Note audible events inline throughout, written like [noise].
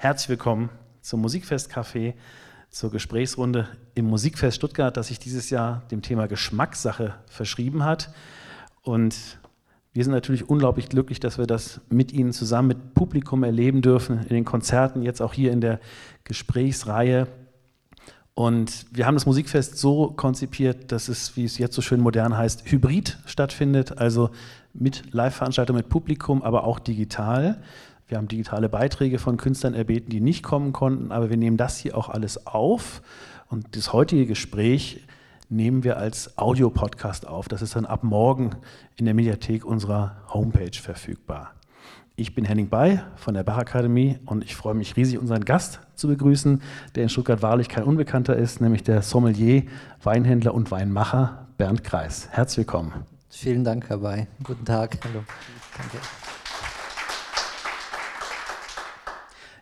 Herzlich willkommen zum Musikfest-Café, zur Gesprächsrunde im Musikfest Stuttgart, das sich dieses Jahr dem Thema Geschmackssache verschrieben hat. Und wir sind natürlich unglaublich glücklich, dass wir das mit Ihnen zusammen mit Publikum erleben dürfen, in den Konzerten, jetzt auch hier in der Gesprächsreihe. Und wir haben das Musikfest so konzipiert, dass es, wie es jetzt so schön modern heißt, hybrid stattfindet, also mit Live-Veranstaltung, mit Publikum, aber auch digital. Wir haben digitale Beiträge von Künstlern erbeten, die nicht kommen konnten, aber wir nehmen das hier auch alles auf. Und das heutige Gespräch nehmen wir als Audiopodcast auf. Das ist dann ab morgen in der Mediathek unserer Homepage verfügbar. Ich bin Henning Bay von der Bachakademie und ich freue mich riesig, unseren Gast zu begrüßen, der in Stuttgart wahrlich kein Unbekannter ist, nämlich der Sommelier, Weinhändler und Weinmacher Bernd Kreis. Herzlich willkommen. Vielen Dank, Herr Bay. Guten Tag. Hallo. Danke.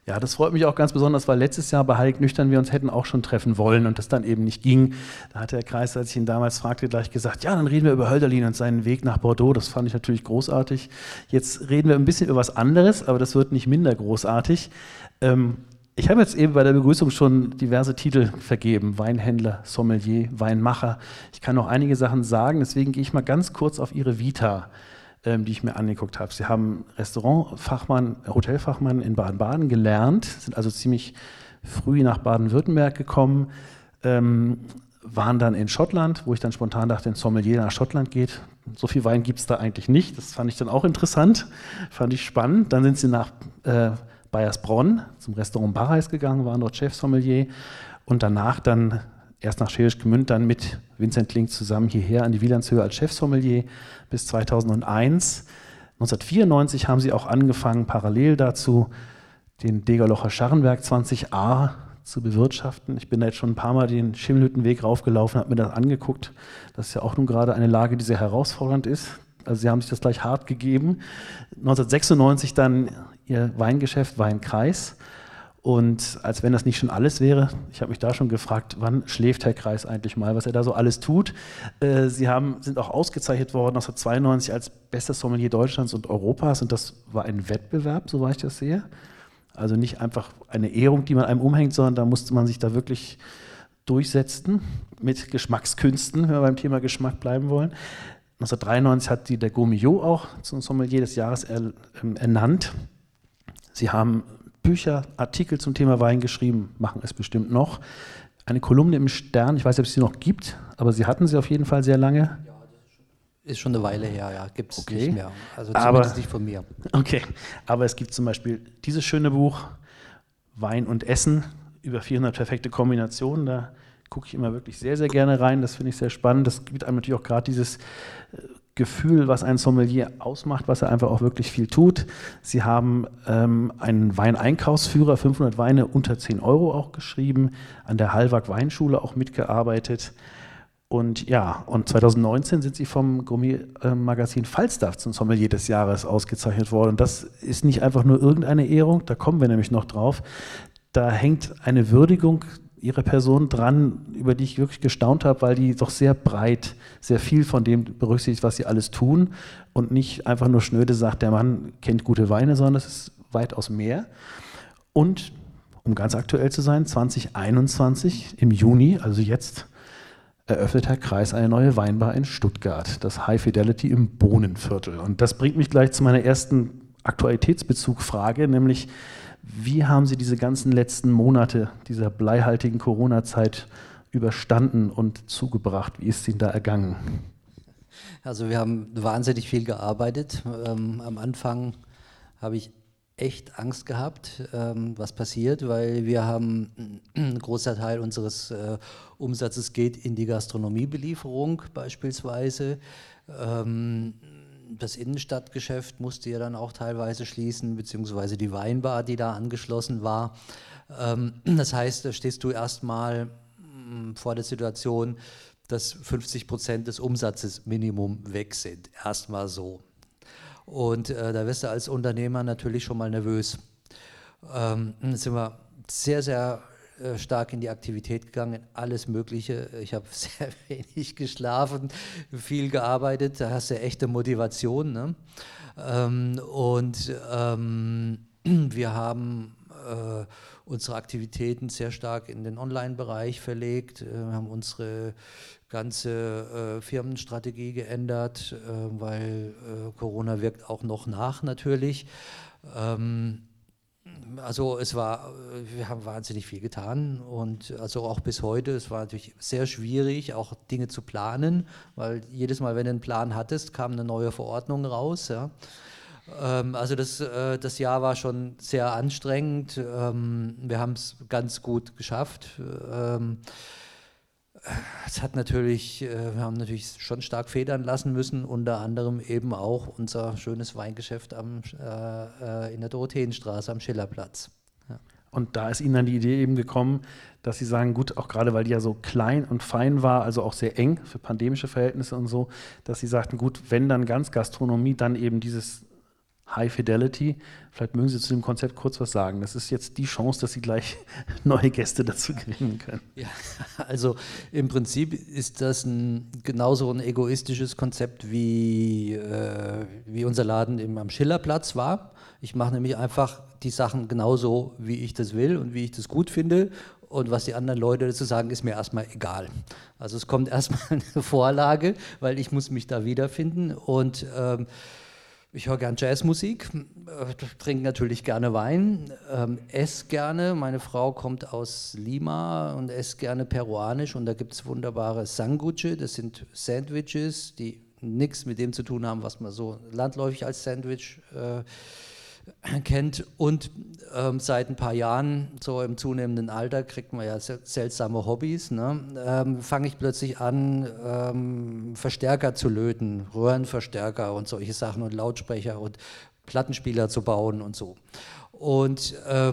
Ja, das freut mich auch ganz besonders, weil letztes Jahr bei Heilig Nüchtern wir uns hätten auch schon treffen wollen und das dann eben nicht ging. Da hat der Kreis, als ich ihn damals fragte, gleich gesagt, ja, dann reden wir über Hölderlin und seinen Weg nach Bordeaux. Das fand ich natürlich großartig. Jetzt reden wir ein bisschen über was anderes, aber das wird nicht minder großartig. Ähm, ich habe jetzt eben bei der Begrüßung schon diverse Titel vergeben. Weinhändler, Sommelier, Weinmacher. Ich kann noch einige Sachen sagen, deswegen gehe ich mal ganz kurz auf Ihre Vita die ich mir angeguckt habe. Sie haben Restaurantfachmann, Hotelfachmann in Baden-Baden gelernt, sind also ziemlich früh nach Baden-Württemberg gekommen, ähm, waren dann in Schottland, wo ich dann spontan dachte, ein Sommelier nach Schottland geht. So viel Wein gibt es da eigentlich nicht. Das fand ich dann auch interessant, fand ich spannend. Dann sind sie nach äh, Bayersbronn zum Restaurant Barreis gegangen, waren dort Chef-Sommelier und danach dann erst nach Scherisch Gmünd, dann mit Vincent Link zusammen hierher an die Wielandshöhe als Chefsommelier bis 2001. 1994 haben sie auch angefangen, parallel dazu den Degerlocher Scharrenberg 20a zu bewirtschaften. Ich bin da jetzt schon ein paar Mal den Schimmelhüttenweg raufgelaufen, habe mir das angeguckt. Das ist ja auch nun gerade eine Lage, die sehr herausfordernd ist. Also sie haben sich das gleich hart gegeben. 1996 dann ihr Weingeschäft Weinkreis und als wenn das nicht schon alles wäre, ich habe mich da schon gefragt, wann schläft Herr Kreis eigentlich mal, was er da so alles tut. Äh, Sie haben, sind auch ausgezeichnet worden 1992 als bester Sommelier Deutschlands und Europas und das war ein Wettbewerb, soweit ich das sehe. Also nicht einfach eine Ehrung, die man einem umhängt, sondern da musste man sich da wirklich durchsetzen mit Geschmackskünsten, wenn wir beim Thema Geschmack bleiben wollen. 1993 hat die der Gourmillot auch zum Sommelier des Jahres er, ähm, ernannt. Sie haben Bücher, Artikel zum Thema Wein geschrieben, machen es bestimmt noch. Eine Kolumne im Stern, ich weiß nicht, ob es sie noch gibt, aber Sie hatten sie auf jeden Fall sehr lange. Ja, ist schon eine Weile her, ja, gibt es okay. nicht mehr. Also aber, nicht von mir. Okay, aber es gibt zum Beispiel dieses schöne Buch, Wein und Essen, über 400 perfekte Kombinationen. Da gucke ich immer wirklich sehr, sehr gerne rein. Das finde ich sehr spannend. Das gibt einem natürlich auch gerade dieses äh, Gefühl, was ein Sommelier ausmacht, was er einfach auch wirklich viel tut. Sie haben ähm, einen Weineinkaufsführer, 500 Weine unter 10 Euro auch geschrieben, an der Hallwag Weinschule auch mitgearbeitet. Und ja, und 2019 sind sie vom Gourmet-Magazin Falstaff zum Sommelier des Jahres ausgezeichnet worden. Das ist nicht einfach nur irgendeine Ehrung, da kommen wir nämlich noch drauf. Da hängt eine Würdigung ihre Person dran, über die ich wirklich gestaunt habe, weil die doch sehr breit, sehr viel von dem berücksichtigt, was sie alles tun und nicht einfach nur schnöde sagt, der Mann kennt gute Weine, sondern es ist weitaus mehr. Und um ganz aktuell zu sein, 2021 im Juni, also jetzt, eröffnet Herr Kreis eine neue Weinbar in Stuttgart, das High Fidelity im Bohnenviertel. Und das bringt mich gleich zu meiner ersten Aktualitätsbezugfrage, nämlich wie haben Sie diese ganzen letzten Monate dieser bleihaltigen Corona-Zeit überstanden und zugebracht? Wie ist es Ihnen da ergangen? Also wir haben wahnsinnig viel gearbeitet. Ähm, am Anfang habe ich echt Angst gehabt, ähm, was passiert, weil wir haben, ein großer Teil unseres äh, Umsatzes geht in die Gastronomiebelieferung beispielsweise. Ähm, das Innenstadtgeschäft musste ja dann auch teilweise schließen, beziehungsweise die Weinbar, die da angeschlossen war. Ähm, das heißt, da stehst du erstmal mm, vor der Situation, dass 50 Prozent des Umsatzes Minimum weg sind. Erstmal so. Und äh, da wirst du als Unternehmer natürlich schon mal nervös. Ähm, sind wir sehr, sehr äh, stark in die Aktivität gegangen, alles Mögliche. Ich habe [laughs] sehr wenig geschlafen, viel gearbeitet, da hast du echte Motivation. Ne? Ähm, und ähm, [clears throat] wir haben äh, unsere Aktivitäten sehr stark in den Online-Bereich verlegt. Äh, haben unsere ganze äh, Firmenstrategie geändert, äh, weil äh, Corona wirkt auch noch nach natürlich. Ähm, also es war, wir haben wahnsinnig viel getan und also auch bis heute, es war natürlich sehr schwierig, auch Dinge zu planen, weil jedes Mal, wenn du einen Plan hattest, kam eine neue Verordnung raus. Ja. Ähm, also das, äh, das Jahr war schon sehr anstrengend. Ähm, wir haben es ganz gut geschafft. Es hat natürlich, äh, wir haben natürlich schon stark federn lassen müssen, unter anderem eben auch unser schönes Weingeschäft am, äh, in der Dorotheenstraße am Schillerplatz. Und da ist Ihnen dann die Idee eben gekommen, dass Sie sagen, gut, auch gerade weil die ja so klein und fein war, also auch sehr eng für pandemische Verhältnisse und so, dass Sie sagten, gut, wenn dann ganz Gastronomie, dann eben dieses High Fidelity. Vielleicht mögen Sie zu dem Konzept kurz was sagen. Das ist jetzt die Chance, dass Sie gleich [laughs] neue Gäste dazu gewinnen können. Ja, also im Prinzip ist das ein, genauso ein egoistisches Konzept wie, äh, wie unser Laden im, am Schillerplatz war. Ich mache nämlich einfach die Sachen genauso, wie ich das will und wie ich das gut finde. Und was die anderen Leute dazu sagen, ist mir erstmal egal. Also es kommt [laughs] erstmal eine Vorlage, weil ich muss mich da wiederfinden und ähm, ich höre gern Jazzmusik, äh, trinke natürlich gerne Wein, ähm, esse gerne. Meine Frau kommt aus Lima und esse gerne peruanisch und da gibt es wunderbare Sanguche, das sind Sandwiches, die nichts mit dem zu tun haben, was man so landläufig als Sandwich äh, kennt. Und ähm, seit ein paar Jahren, so im zunehmenden Alter, kriegt man ja seltsame Hobbys. Ne? Ähm, Fange ich plötzlich an, ähm, Verstärker zu löten, Röhrenverstärker und solche Sachen und Lautsprecher und Plattenspieler zu bauen und so. Und äh,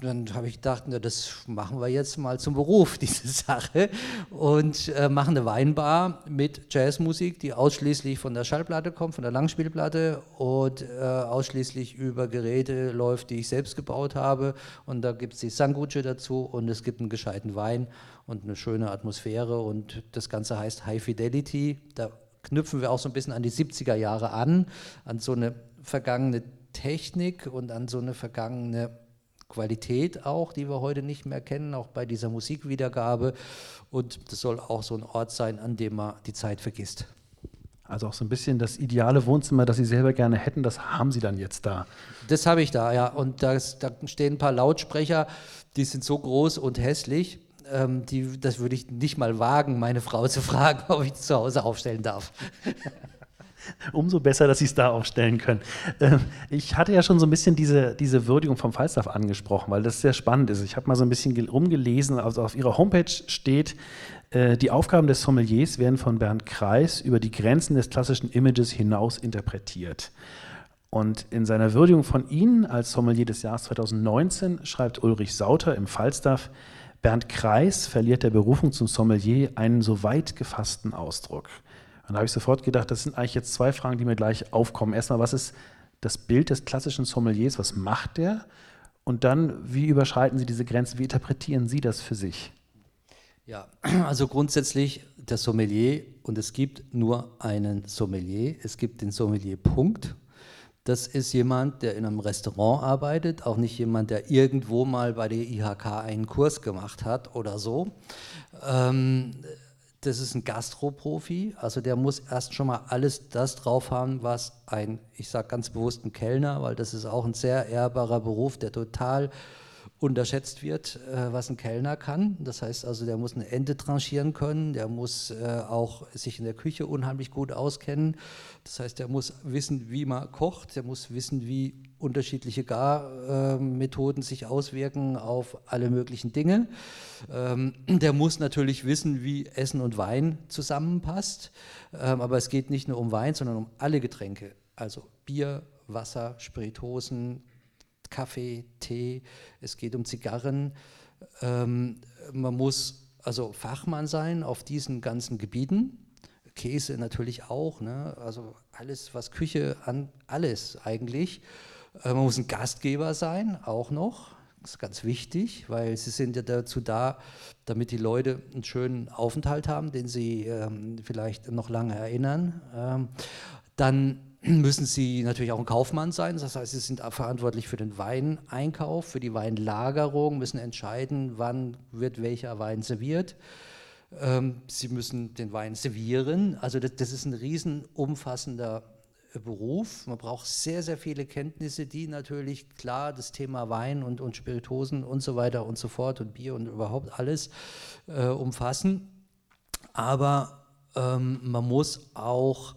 dann habe ich gedacht, na, das machen wir jetzt mal zum Beruf, [laughs] diese Sache. Und äh, machen eine Weinbar mit Jazzmusik, die ausschließlich von der Schallplatte kommt, von der Langspielplatte und äh, ausschließlich über Geräte läuft, die ich selbst gebaut habe. Und da gibt es die Sanguche dazu und es gibt einen gescheiten Wein und eine schöne Atmosphäre. Und das Ganze heißt High Fidelity. Da knüpfen wir auch so ein bisschen an die 70er Jahre an, an so eine vergangene Technik und an so eine vergangene Qualität auch, die wir heute nicht mehr kennen, auch bei dieser Musikwiedergabe. Und das soll auch so ein Ort sein, an dem man die Zeit vergisst. Also auch so ein bisschen das ideale Wohnzimmer, das Sie selber gerne hätten, das haben Sie dann jetzt da. Das habe ich da, ja. Und das, da stehen ein paar Lautsprecher, die sind so groß und hässlich. Ähm, die, das würde ich nicht mal wagen, meine Frau zu fragen, [laughs] ob ich zu Hause aufstellen darf. [laughs] Umso besser, dass Sie es da aufstellen können. Ähm, ich hatte ja schon so ein bisschen diese, diese Würdigung vom Falstaff angesprochen, weil das sehr spannend ist. Ich habe mal so ein bisschen rumgelesen, also auf Ihrer Homepage steht, äh, die Aufgaben des Sommeliers werden von Bernd Kreis über die Grenzen des klassischen Images hinaus interpretiert. Und in seiner Würdigung von Ihnen als Sommelier des Jahres 2019 schreibt Ulrich Sauter im Falstaff, Bernd Kreis verliert der Berufung zum Sommelier einen so weit gefassten Ausdruck. Und da habe ich sofort gedacht, das sind eigentlich jetzt zwei Fragen, die mir gleich aufkommen. Erstmal, was ist das Bild des klassischen Sommeliers? Was macht der? Und dann, wie überschreiten Sie diese Grenzen? Wie interpretieren Sie das für sich? Ja, [clears throat] also grundsätzlich der Sommelier und es gibt nur einen Sommelier. Es gibt den Sommelier Punkt. Das ist jemand, der in einem Restaurant arbeitet, auch nicht jemand, der irgendwo mal bei der IHK einen Kurs gemacht hat oder so. Ähm, das ist ein Gastroprofi, also der muss erst schon mal alles das drauf haben, was ein, ich sage ganz bewusst ein Kellner, weil das ist auch ein sehr ehrbarer Beruf, der total unterschätzt wird, äh, was ein Kellner kann. Das heißt also, der muss eine Ente tranchieren können, der muss äh, auch sich in der Küche unheimlich gut auskennen. Das heißt, der muss wissen, wie man kocht, der muss wissen, wie unterschiedliche Garmethoden sich auswirken auf alle möglichen Dinge. Ähm, der muss natürlich wissen, wie Essen und Wein zusammenpasst. Ähm, aber es geht nicht nur um Wein, sondern um alle Getränke. Also Bier, Wasser, Spiritosen, Kaffee, Tee, es geht um Zigarren. Ähm, man muss also Fachmann sein auf diesen ganzen Gebieten. Käse natürlich auch, ne? also alles, was Küche an, alles eigentlich. Äh, man muss ein Gastgeber sein, auch noch. Das ist ganz wichtig, weil sie sind ja dazu da, damit die Leute einen schönen Aufenthalt haben, den sie ähm, vielleicht noch lange erinnern. Ähm, dann müssen Sie natürlich auch ein Kaufmann sein. Das heißt, Sie sind verantwortlich für den Weineinkauf, für die Weinlagerung, müssen entscheiden, wann wird welcher Wein serviert. Ähm, Sie müssen den Wein servieren. Also das, das ist ein riesen umfassender äh, Beruf. Man braucht sehr, sehr viele Kenntnisse, die natürlich klar das Thema Wein und, und Spiritosen und so weiter und so fort und Bier und überhaupt alles äh, umfassen. Aber ähm, man muss auch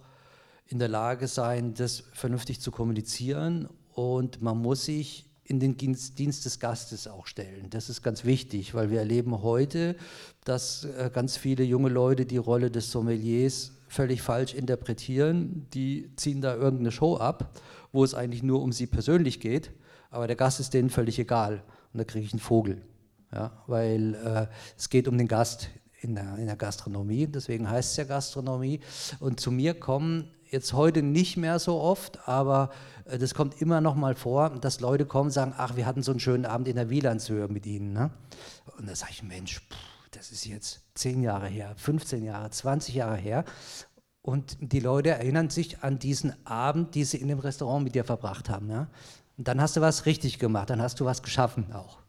in der Lage sein, das vernünftig zu kommunizieren und man muss sich in den Dienst des Gastes auch stellen. Das ist ganz wichtig, weil wir erleben heute, dass äh, ganz viele junge Leute die Rolle des Sommeliers völlig falsch interpretieren. Die ziehen da irgendeine Show ab, wo es eigentlich nur um sie persönlich geht, aber der Gast ist denen völlig egal und da kriege ich einen Vogel. Ja, weil äh, es geht um den Gast in der, in der Gastronomie, deswegen heißt es ja Gastronomie. Und zu mir kommen jetzt heute nicht mehr so oft, aber äh, das kommt immer noch mal vor, dass Leute kommen und sagen, ach, wir hatten so einen schönen Abend in der Wielandshöhe mit Ihnen. Ne? Und da sage ich, Mensch, pff, das ist jetzt 10 Jahre her, 15 Jahre, 20 Jahre her. Und die Leute erinnern sich an diesen Abend, den sie in dem Restaurant mit dir verbracht haben. Ja? Und dann hast du was richtig gemacht, dann hast du was geschaffen auch.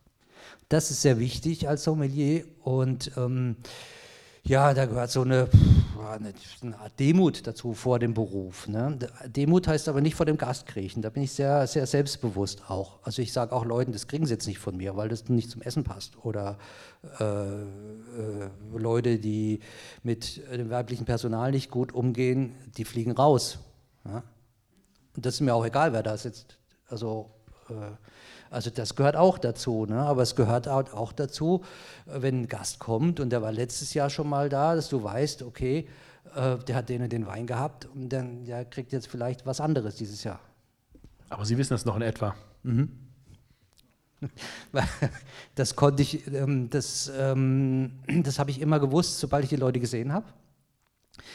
Das ist sehr wichtig als Sommelier und ähm, ja, da gehört so eine, eine, Art Demut dazu vor dem Beruf. Ne? Demut heißt aber nicht vor dem Gast kriechen. Da bin ich sehr, sehr selbstbewusst auch. Also ich sage auch Leuten, das kriegen sie jetzt nicht von mir, weil das nicht zum Essen passt. Oder äh, äh, Leute, die mit dem weiblichen Personal nicht gut umgehen, die fliegen raus. Ja? Und das ist mir auch egal, wer da sitzt. Also äh, also das gehört auch dazu. Ne? Aber es gehört auch dazu, wenn ein Gast kommt und der war letztes Jahr schon mal da, dass du weißt, okay, äh, der hat den und den Wein gehabt und dann der kriegt jetzt vielleicht was anderes dieses Jahr. Aber Sie wissen das noch in etwa. Mhm. [laughs] Das konnte ich, ähm, das, ähm, das habe ich immer gewusst, sobald ich die Leute gesehen habe.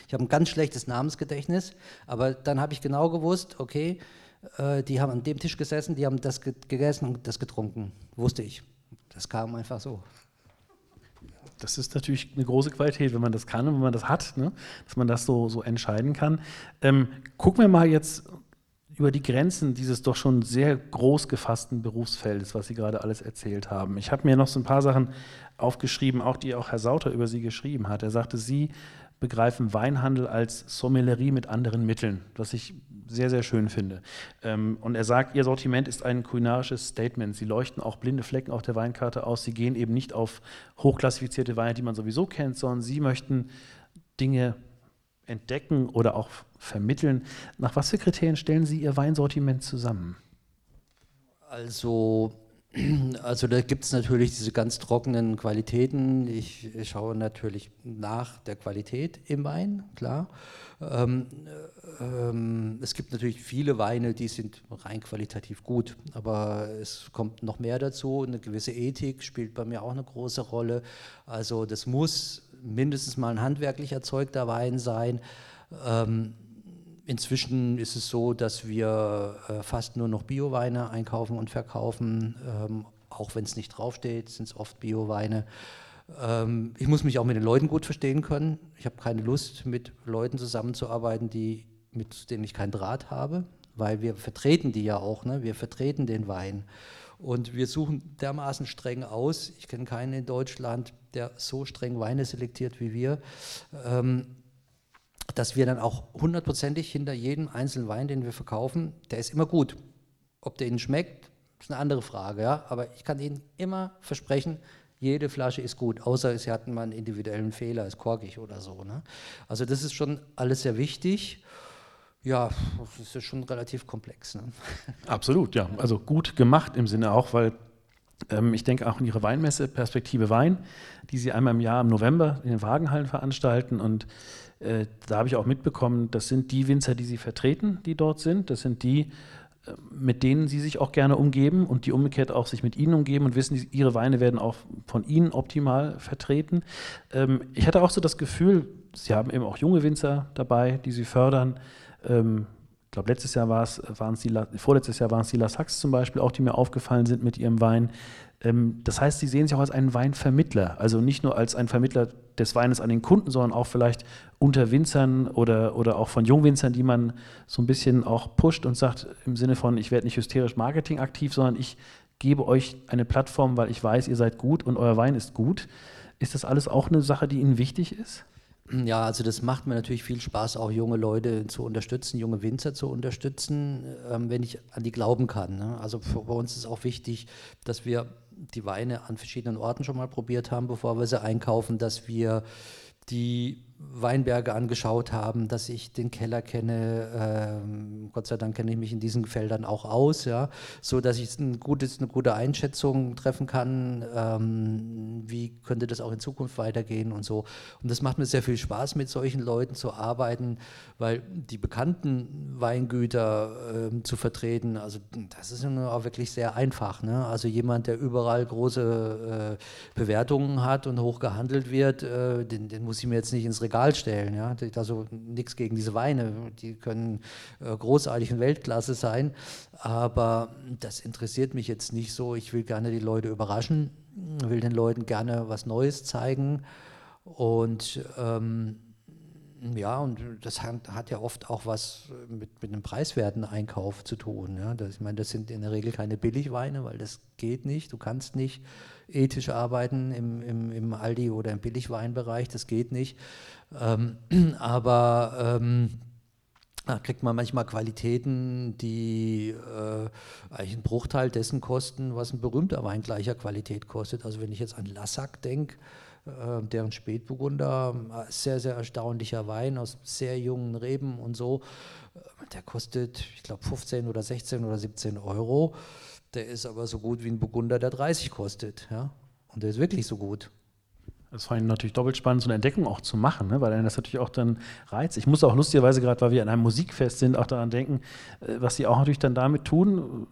Ich habe ein ganz schlechtes Namensgedächtnis, aber dann habe ich genau gewusst, okay, äh, die haben an dem Tisch gesessen, die haben das gegessen und das getrunken. Wusste ich. Das kam einfach so. Das ist natürlich eine große Qualität, wenn man das kann und wenn man das hat, ne? dass man das so, so entscheiden kann. Ähm, gucken wir mal jetzt über die Grenzen dieses doch schon sehr groß gefassten Berufsfeldes, was Sie gerade alles erzählt haben. Ich habe mir noch so ein paar Sachen aufgeschrieben, auch die auch Herr Sauter über Sie geschrieben hat. Er sagte, Sie begreifen Weinhandel als Sommellerie mit anderen Mitteln, was ich sehr, sehr schön finde. Ähm, und er sagt, ihr Sortiment ist ein kulinarisches Statement. Sie leuchten auch blinde Flecken auf der Weinkarte aus. Sie gehen eben nicht auf hochklassifizierte Weine, die man sowieso kennt, sondern sie möchten Dinge entdecken oder auch vermitteln. Nach was für Kriterien stellen Sie Ihr Weinsortiment zusammen? Also also da gibt es natürlich diese ganz trockenen Qualitäten. Ich, schaue natürlich nach der Qualität im Wein, klar. Ähm, ähm, es gibt natürlich viele Weine, die sind rein qualitativ gut, aber es kommt noch mehr dazu. Eine gewisse Ethik spielt bei mir auch eine große Rolle. Also das muss mindestens mal ein handwerklich erzeugter Wein sein. Ähm, Inzwischen ist es so, dass wir äh, fast nur noch Bioweine einkaufen und verkaufen. Ähm, auch wenn es nicht draufsteht, sind es oft Bioweine. Ähm, ich muss mich auch mit den Leuten gut verstehen können. Ich habe keine Lust, mit Leuten zusammenzuarbeiten, die, mit denen ich keinen Draht habe, weil wir vertreten die ja auch. Ne? Wir vertreten den Wein. Und wir suchen dermaßen streng aus. Ich kenne keinen in Deutschland, der so streng Weine selektiert wie wir. Ähm, dass wir dann auch hundertprozentig hinter jedem einzelnen Wein, den wir verkaufen, der ist immer gut. Ob der Ihnen schmeckt, ist eine andere Frage, ja? aber ich kann Ihnen immer versprechen, jede Flasche ist gut, außer Sie hatten mal einen individuellen Fehler, ist korkig oder so. Ne? Also das ist schon alles sehr wichtig. Ja, das ist schon relativ komplex. Ne? [laughs] Absolut, ja. Also gut gemacht im Sinne auch, weil ähm, ich denke auch an Ihre Weinmesse Perspektive Wein, die Sie einmal im Jahr im November in den Wagenhallen veranstalten und äh, da habe ich auch mitbekommen, das sind die Winzer, die Sie vertreten, die dort sind. Das sind die, äh, mit denen Sie sich auch gerne umgeben und die umgekehrt auch sich mit Ihnen umgeben und wissen, Ihre Weine werden auch von Ihnen optimal vertreten. Ähm, ich hatte auch so das Gefühl, Sie haben eben auch junge Winzer dabei, die Sie fördern. Ähm, glaube, letztes Jahr war es, waren es die, vorletztes Jahr waren es die La Sax zum Beispiel, auch die mir aufgefallen sind mit ihrem Wein. Ähm, das heißt, Sie sehen sich auch als einen Weinvermittler, also nicht nur als ein Vermittler des Weines an den Kunden, sondern auch vielleicht unter Winzern oder, oder auch von Jungwinzern, die man so ein bisschen auch pusht und sagt im Sinne von, ich werde nicht hysterisch Marketing aktiv, sondern ich gebe euch eine Plattform, weil ich weiß, ihr seid gut und euer Wein ist gut. Ist das alles auch eine Sache, die Ihnen wichtig ist? Ja, also das macht mir natürlich viel Spaß, auch junge Leute zu unterstützen, junge Winzer zu unterstützen, ähm, wenn ich an die glauben kann. Ne? Also für, bei uns ist auch wichtig, dass wir die Weine an verschiedenen Orten schon mal probiert haben, bevor wir sie einkaufen, dass wir die Weinberge angeschaut haben, dass ich den Keller kenne. Ähm, Gott sei Dank kenne ich mich in diesen Feldern auch aus, ja, so dass ich ein gutes, eine gute Einschätzung treffen kann, ähm, wie könnte das auch in Zukunft weitergehen und so. Und das macht mir sehr viel Spaß, mit solchen Leuten zu arbeiten, weil die bekannten Weingüter äh, zu vertreten, also das ist auch wirklich sehr einfach. Ne? Also jemand, der überall große äh, Bewertungen hat und hoch gehandelt wird, äh, den, den muss ich mir jetzt nicht ins Regal stellen. Ja? Also nichts gegen diese Weine, die können äh, großartig in Weltklasse sein, aber das interessiert mich jetzt nicht so. Ich will gerne die Leute überraschen, will den Leuten gerne was Neues zeigen und ähm, ja, und das hat, hat, ja oft auch was mit, mit einem preiswerten Einkauf zu tun. Ja. Das, ich meine, das sind in der Regel keine Billigweine, weil das geht nicht. Du kannst nicht ethisch arbeiten im, im, im Aldi oder im Billigweinbereich, das geht nicht. Ähm, [clears throat] aber ähm, da kriegt man manchmal Qualitäten, die äh, eigentlich einen Bruchteil dessen kosten, was ein berühmter Wein gleicher Qualität kostet. Also wenn ich jetzt an Lassac denke, äh, deren Spätburgunder, äh, sehr, sehr erstaunlicher Wein aus sehr jungen Reben und so, äh, der kostet, ich glaube, 15 oder 16 oder 17 Euro. Der ist aber so gut wie ein Burgunder, der 30 kostet. Ja? Und der ist wirklich so gut. Das war natürlich doppelt spannend, so eine Entdeckung auch zu machen, ne? weil dann das natürlich auch dann reizt. Ich muss auch lustigerweise gerade, weil wir in einem Musikfest sind, auch daran denken, äh, was sie auch natürlich dann damit tun,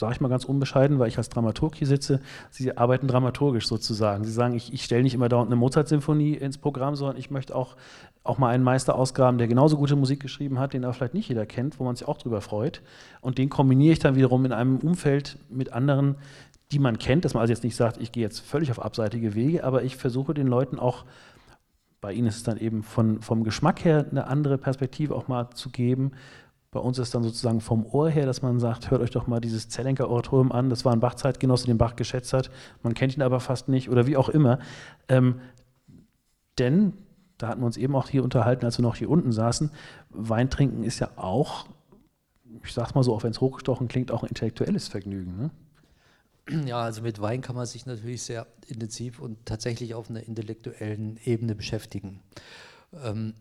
sage ich mal ganz unbescheiden, weil ich als Dramaturg hier sitze, sie arbeiten dramaturgisch sozusagen. Sie sagen, ich, ich stelle nicht immer dauernd eine Mozart-Symphonie ins Programm, sondern ich möchte auch, auch mal einen Meister ausgraben, der genauso gute Musik geschrieben hat, den aber vielleicht nicht jeder kennt, wo man sich auch drüber freut. Und den kombiniere ich dann wiederum in einem Umfeld mit anderen, die man kennt, dass man also jetzt nicht sagt, ich gehe jetzt völlig auf abseitige Wege, aber ich versuche den Leuten auch, bei ihnen ist es dann eben von, vom Geschmack her eine andere Perspektive auch mal zu geben. Bei uns ist dann sozusagen vom Ohr her, dass man sagt, hört euch doch mal dieses Zellenker Oratorium an, das war ein Bach-Zeitgenosse, den Bach geschätzt hat, man kennt ihn aber fast nicht oder wie auch immer. Ähm, denn, da hatten wir uns eben auch hier unterhalten, als wir noch hier unten saßen, Wein trinken ist ja auch, ich sag's mal so, auch wenn es hochgestochen klingt, auch ein intellektuelles Vergnügen. Ne? Ja, also mit Wein kann man sich natürlich sehr intensiv und tatsächlich auf einer intellektuellen Ebene beschäftigen. Ähm,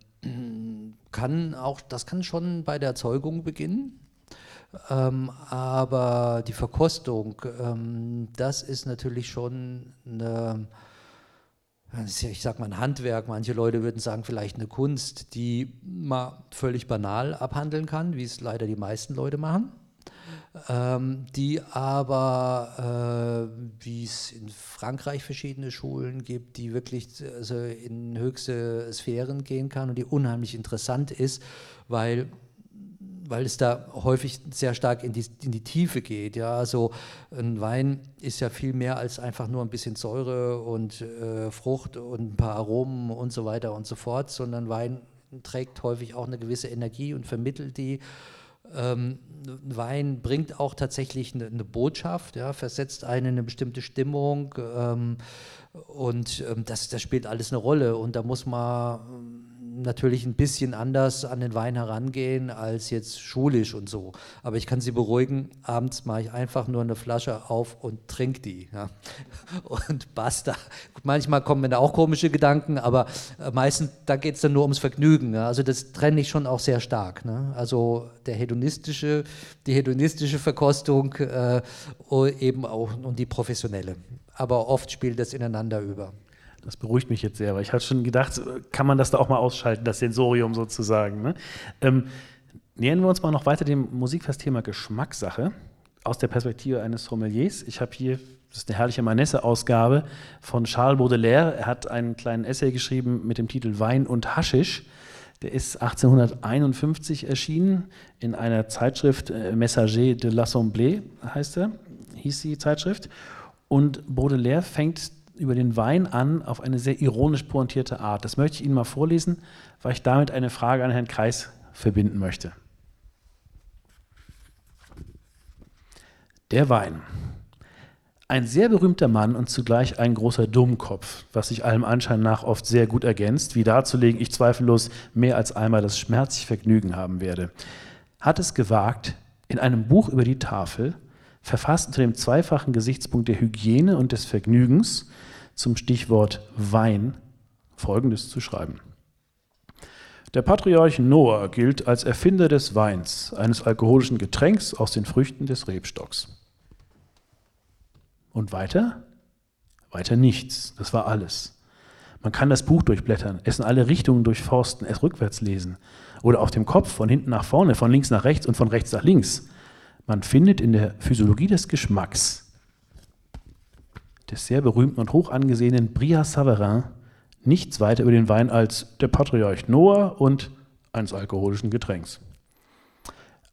kann auch, das kann schon bei der Erzeugung beginnen. Ähm, aber die Verkostung, ähm, das ist natürlich schon eine, ich sag mal ein Handwerk, manche Leute würden sagen vielleicht eine Kunst, die man völlig banal abhandeln kann, wie es leider die meisten Leute machen ähm, die aber, äh, wie es in Frankreich verschiedene Schulen gibt, die wirklich also in höchste Sphären gehen kann und die unheimlich interessant ist, weil weil es da häufig sehr stark in die, in die Tiefe geht. Ja, also ein Wein ist ja viel mehr als einfach nur ein bisschen Säure und äh, Frucht und ein paar Aromen und so weiter und so fort, sondern Wein trägt häufig auch eine gewisse Energie und vermittelt die. Ähm, Wein bringt auch tatsächlich eine, eine Botschaft, ja, versetzt einen in eine bestimmte Stimmung ähm, und ähm, das, das spielt alles eine Rolle. Und da muss man natürlich ein bisschen anders an den Wein herangehen als jetzt schulisch und so. Aber ich kann Sie beruhigen, abends mache ich einfach nur eine Flasche auf und trinke die. Ja. [laughs] Und basta. Manchmal kommen mir da auch komische Gedanken, aber äh, meistens, da geht es dann nur ums Vergnügen. Ja. Also das trenne ich schon auch sehr stark. Ne. Also der hedonistische, die hedonistische Verkostung äh, eben auch und die professionelle. Aber oft spielt das ineinander über. Das beruhigt mich jetzt sehr, weil ich hatte schon gedacht, kann man das da auch mal ausschalten, das Sensorium sozusagen. Ne? Ähm, nähern wir uns mal noch weiter dem Musikfestthema Geschmackssache aus der Perspektive eines Sommeliers. Ich habe hier, das ist eine herrliche Manesse-Ausgabe von Charles Baudelaire. Er hat einen kleinen Essay geschrieben mit dem Titel Wein und Haschisch. Der ist 1851 erschienen in einer Zeitschrift äh, Messager de l'Assemblée, heißt er, hieß die Zeitschrift. Und Baudelaire fängt über den Wein an auf eine sehr ironisch pointierte Art. Das möchte ich Ihnen mal vorlesen, weil ich damit eine Frage an Herrn Kreis verbinden möchte. Der Wein. Ein sehr berühmter Mann und zugleich ein großer Dummkopf, was sich allem Anschein nach oft sehr gut ergänzt, wie darzulegen ich zweifellos mehr als einmal das schmerzliche Vergnügen haben werde, hat es gewagt, in einem Buch über die Tafel, verfasst unter dem zweifachen Gesichtspunkt der Hygiene und des Vergnügens, zum Stichwort Wein Folgendes zu schreiben. Der Patriarch Noah gilt als Erfinder des Weins, eines alkoholischen Getränks aus den Früchten des Rebstocks. Und weiter? Weiter nichts. Das war alles. Man kann das Buch durchblättern, es in alle Richtungen durchforsten, es rückwärts lesen oder auf dem Kopf von hinten nach vorne, von links nach rechts und von rechts nach links. Man findet in der Physiologie des Geschmacks des sehr berühmten und hoch angesehenen Bria Savarin nichts weiter über den Wein als der Patriarch Noah und eines alkoholischen Getränks.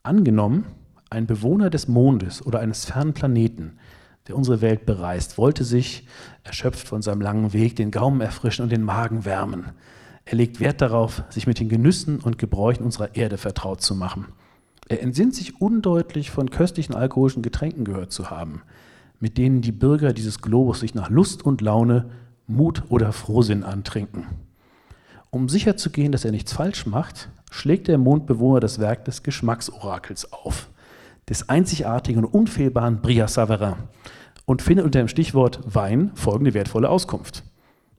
Angenommen, ein Bewohner des Mondes oder eines fernen Planeten der unsere Welt bereist, wollte sich, erschöpft von seinem langen Weg, den Gaumen erfrischen und den Magen wärmen. Er legt Wert darauf, sich mit den Genüssen und Gebräuchen unserer Erde vertraut zu machen. Er entsinnt sich undeutlich von köstlichen alkoholischen Getränken gehört zu haben, mit denen die Bürger dieses Globus sich nach Lust und Laune, Mut oder Frohsinn antrinken. Um sicherzugehen, dass er nichts falsch macht, schlägt der Mondbewohner das Werk des Geschmacksorakels auf des einzigartigen und unfehlbaren Bria Savarin und findet unter dem Stichwort Wein folgende wertvolle Auskunft.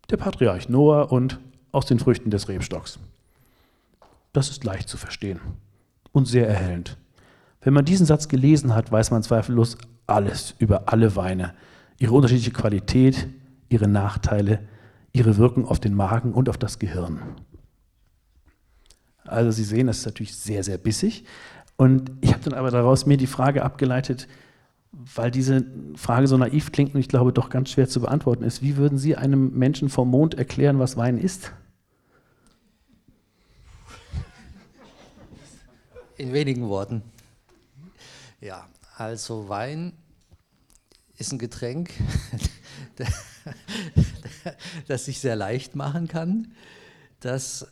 Der Patriarch Noah und aus den Früchten des Rebstocks. Das ist leicht zu verstehen und sehr erhellend. Wenn man diesen Satz gelesen hat, weiß man zweifellos alles über alle Weine, ihre unterschiedliche Qualität, ihre Nachteile, ihre Wirkung auf den Magen und auf das Gehirn. Also Sie sehen, das ist natürlich sehr, sehr bissig, und ich habe dann aber daraus mir die Frage abgeleitet, weil diese Frage so naiv klingt und ich glaube doch ganz schwer zu beantworten ist. Wie würden Sie einem Menschen vom Mond erklären, was Wein ist? In wenigen Worten. Ja, also Wein ist ein Getränk, [laughs] das sich sehr leicht machen kann, das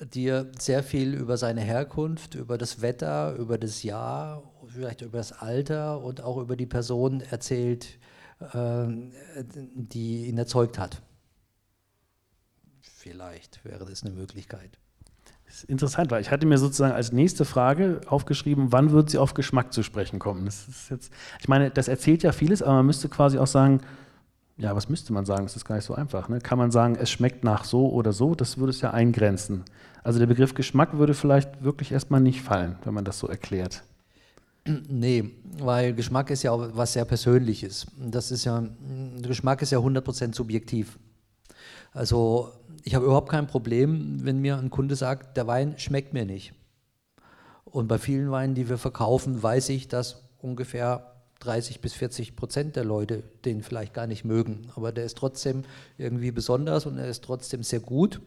dir sehr viel über seine Herkunft, über das Wetter, über das Jahr, vielleicht über das Alter und auch über die Person erzählt, ähm, die ihn erzeugt hat. Vielleicht wäre das eine Möglichkeit. Das ist interessant, weil ich hatte mir sozusagen als nächste Frage aufgeschrieben, wann wird sie auf Geschmack zu sprechen kommen? Das ist jetzt, ich meine, das erzählt ja vieles, aber man müsste quasi auch sagen, ja, was müsste man sagen? Das ist gar nicht so einfach. Ne? Kann man sagen, es schmeckt nach so oder so? Das würde es ja eingrenzen. Also der Begriff Geschmack würde vielleicht wirklich erstmal nicht fallen, wenn man das so erklärt. Nee, weil Geschmack ist ja auch was sehr Persönliches. Das ist ja, Geschmack ist ja 100% subjektiv. Also ich habe überhaupt kein Problem, wenn mir ein Kunde sagt, der Wein schmeckt mir nicht. Und bei vielen Weinen, die wir verkaufen, weiß ich, dass ungefähr 30 bis 40 Prozent der Leute den vielleicht gar nicht mögen. Aber der ist trotzdem irgendwie besonders und er ist trotzdem sehr gut.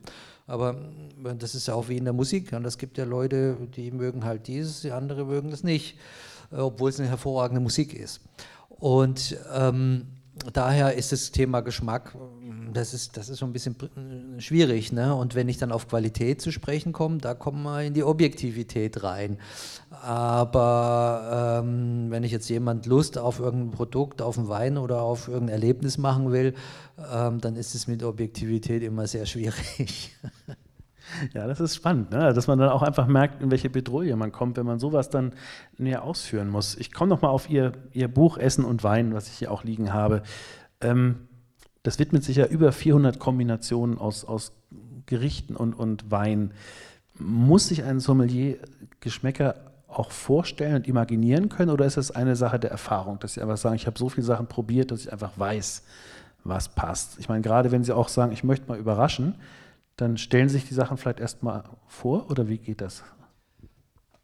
Aber äh, das ist ja auch wie in der Musik. Und es gibt ja Leute, die mögen halt dieses, die andere mögen das nicht, äh, obwohl es eine hervorragende Musik ist. Und ähm, daher ist das Thema Geschmack, das ist, das ist so ein bisschen schwierig. Ne? Und wenn ich dann auf Qualität zu sprechen komme, da kommen wir in die Objektivität rein. Aber ähm, wenn ich jetzt jemand Lust auf irgendein Produkt, auf einen Wein oder auf irgendein Erlebnis machen will, ähm, dann ist es mit Objektivität immer sehr schwierig. [laughs] Ja, das ist spannend, ne? dass man dann auch einfach merkt, in welche Bedrohung man kommt, wenn man sowas dann näher ausführen muss. Ich komme nochmal auf Ihr, Ihr Buch Essen und Wein, was ich hier auch liegen habe. Ähm, das widmet sich ja über 400 Kombinationen aus, aus Gerichten und, und Wein. Muss sich ein Sommelier Geschmäcker auch vorstellen und imaginieren können oder ist das eine Sache der Erfahrung, dass Sie einfach sagen, ich habe so viele Sachen probiert, dass ich einfach weiß, was passt? Ich meine, gerade wenn Sie auch sagen, ich möchte mal überraschen, dann stellen sich die Sachen vielleicht erstmal vor oder wie geht das?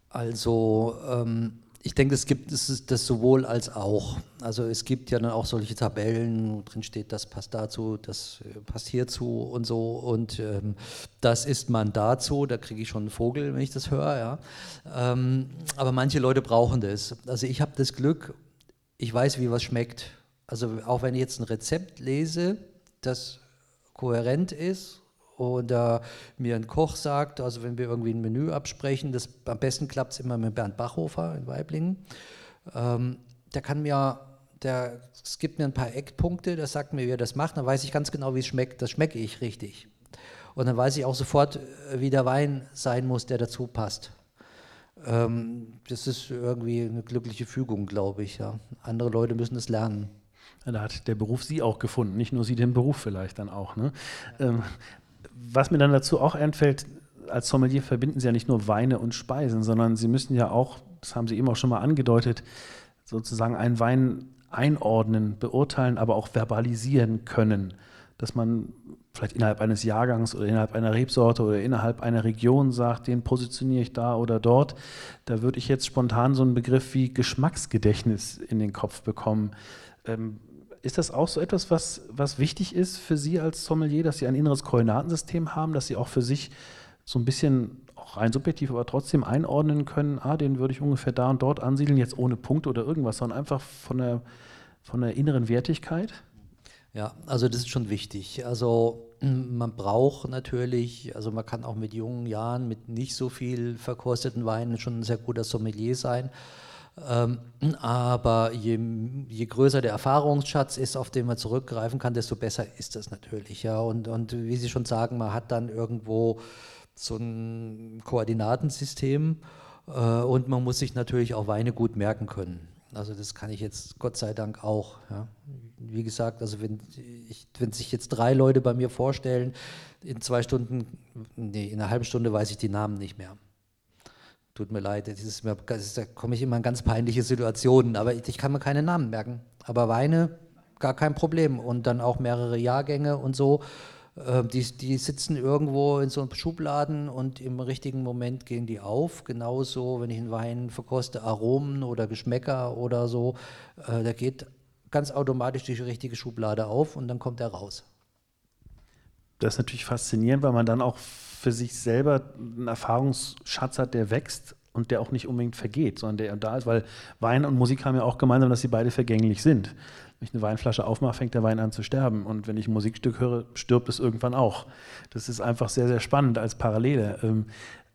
Also ähm, ich denke, es gibt es das sowohl als auch. Also es gibt ja dann auch solche Tabellen, wo drin steht, das passt dazu, das äh, passt hierzu und so. Und ähm, das ist man dazu, da kriege ich schon einen Vogel, wenn ich das höre. Ja. Ähm, aber manche Leute brauchen das. Also ich habe das Glück, ich weiß, wie was schmeckt. Also auch wenn ich jetzt ein Rezept lese, das kohärent ist oder mir ein Koch sagt, also wenn wir irgendwie ein Menü absprechen, das am besten klappt es immer mit Bernd Bachhofer in Weiblingen. Ähm, der kann mir, der es gibt mir ein paar Eckpunkte, der sagt mir, wie er das macht, dann weiß ich ganz genau, wie es schmeckt. Das schmecke ich richtig. Und dann weiß ich auch sofort, äh, wie der Wein sein muss, der dazu passt. Ähm, das ist irgendwie eine glückliche Fügung, glaube ich. Ja. Andere Leute müssen es lernen. Da hat der Beruf Sie auch gefunden, nicht nur Sie den Beruf vielleicht dann auch. Ne? Ähm, was mir dann dazu auch einfällt, als Sommelier verbinden Sie ja nicht nur Weine und Speisen, sondern Sie müssen ja auch, das haben Sie eben auch schon mal angedeutet, sozusagen einen Wein einordnen, beurteilen, aber auch verbalisieren können, dass man vielleicht innerhalb eines Jahrgangs oder innerhalb einer Rebsorte oder innerhalb einer Region sagt, den positioniere ich da oder dort. Da würde ich jetzt spontan so einen Begriff wie Geschmacksgedächtnis in den Kopf bekommen. Ähm, ist das auch so etwas, was, was wichtig ist für Sie als Sommelier, dass Sie ein inneres Koordinatensystem haben, dass Sie auch für sich so ein bisschen, rein subjektiv, aber trotzdem einordnen können, ah, den würde ich ungefähr da und dort ansiedeln, jetzt ohne Punkte oder irgendwas, sondern einfach von der, von der inneren Wertigkeit? Ja, also das ist schon wichtig. Also man braucht natürlich, also man kann auch mit jungen Jahren, mit nicht so viel verkosteten Weinen schon ein sehr guter Sommelier sein. Ähm, aber je, je, größer der Erfahrungsschatz ist, auf den man zurückgreifen kann, desto besser ist das natürlich. Ja. Und, und wie Sie schon sagen, man hat dann irgendwo so ein Koordinatensystem äh, und man muss sich natürlich auch Weine gut merken können. Also das kann ich jetzt Gott sei Dank auch. Ja. Wie gesagt, also wenn, ich, wenn sich jetzt drei Leute bei mir vorstellen, in zwei Stunden, nee, in einer halben Stunde weiß ich die Namen nicht mehr. Tut mir leid, das ist mir, das ist, da komme ich immer in ganz peinliche Situationen, aber ich, ich kann mir keine Namen merken. Aber Weine, gar kein Problem. Und dann auch mehrere Jahrgänge und so. Äh, die, die sitzen irgendwo in so einem Schubladen und im richtigen Moment gehen die auf. Genauso, wenn ich einen Wein verkoste, Aromen oder Geschmäcker oder so, äh, der geht ganz automatisch die richtige Schublade auf und dann kommt er raus. Das ist natürlich faszinierend, weil man dann auch für sich selber einen Erfahrungsschatz hat, der wächst und der auch nicht unbedingt vergeht, sondern der da ist, weil Wein und Musik haben ja auch gemeinsam, dass sie beide vergänglich sind. Wenn ich eine Weinflasche aufmache, fängt der Wein an zu sterben. Und wenn ich ein Musikstück höre, stirbt es irgendwann auch. Das ist einfach sehr, sehr spannend als Parallele. Ähm,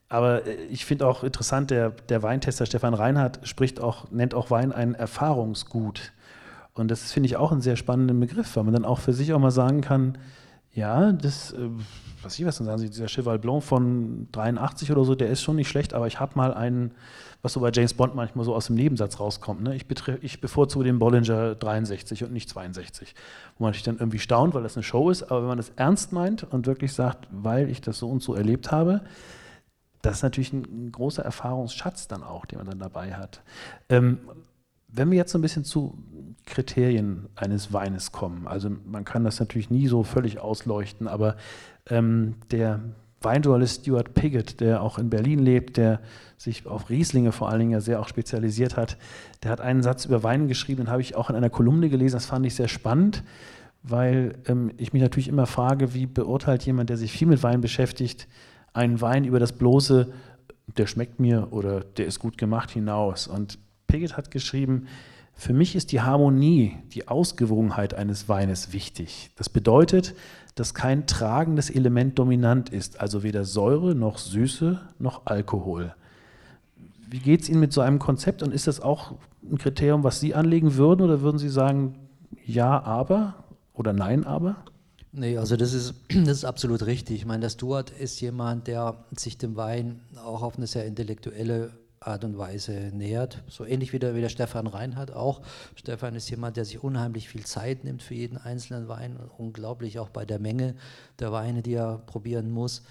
aber äh, ich finde auch interessant, der, der Weintester Stefan Reinhardt spricht auch, nennt auch Wein ein Erfahrungsgut. Und das finde ich auch einen sehr spannenden Begriff, weil man dann auch für sich auch mal sagen kann, ja, das, äh, was ich was denn sagen Sie, dieser Cheval Blanc von 83 oder so, der ist schon nicht schlecht, aber ich habe mal einen, was so bei James Bond manchmal so aus dem Nebensatz rauskommt. Ne? Ich, ich bevorzuge den Bollinger 63 und nicht 62. Wo man sich dann irgendwie staunt, weil das eine Show ist, aber wenn man das ernst meint und wirklich sagt, weil ich das so und so erlebt habe, das ist natürlich ein, ein großer Erfahrungsschatz dann auch, den man dann dabei hat. Ähm, wenn wir jetzt so ein bisschen zu Kriterien eines Weines kommen, also man kann das natürlich nie so völlig ausleuchten, aber ähm, der Weinjournalist Stuart Piggott, der auch in Berlin lebt, der sich auf Rieslinge vor allen Dingen ja sehr auch spezialisiert hat, der hat einen Satz über Wein geschrieben, den habe ich auch in einer Kolumne gelesen, das fand ich sehr spannend, weil ähm, ich mich natürlich immer frage, wie beurteilt jemand, der sich viel mit Wein beschäftigt, einen Wein über das bloße, der schmeckt mir oder der ist gut gemacht hinaus. Und Piggott hat geschrieben, für mich ist die Harmonie, die Ausgewogenheit eines Weines wichtig. Das bedeutet, dass kein tragendes Element dominant ist, also weder Säure noch Süße noch Alkohol. Wie geht es Ihnen mit so einem Konzept und ist das auch ein Kriterium, was Sie anlegen würden oder würden Sie sagen, ja, aber oder nein, aber? Nee, also das ist, [clears throat] das ist absolut richtig. Ich meine, der Stuart ist jemand, der sich dem Wein auch auf eine sehr intellektuelle Art und Weise nähert. So ähnlich wie der, wie der Stefan Reinhardt auch. Stefan ist jemand, der sich unheimlich viel Zeit nimmt für jeden einzelnen Wein. Unglaublich auch bei der Menge der Weine, die er probieren muss.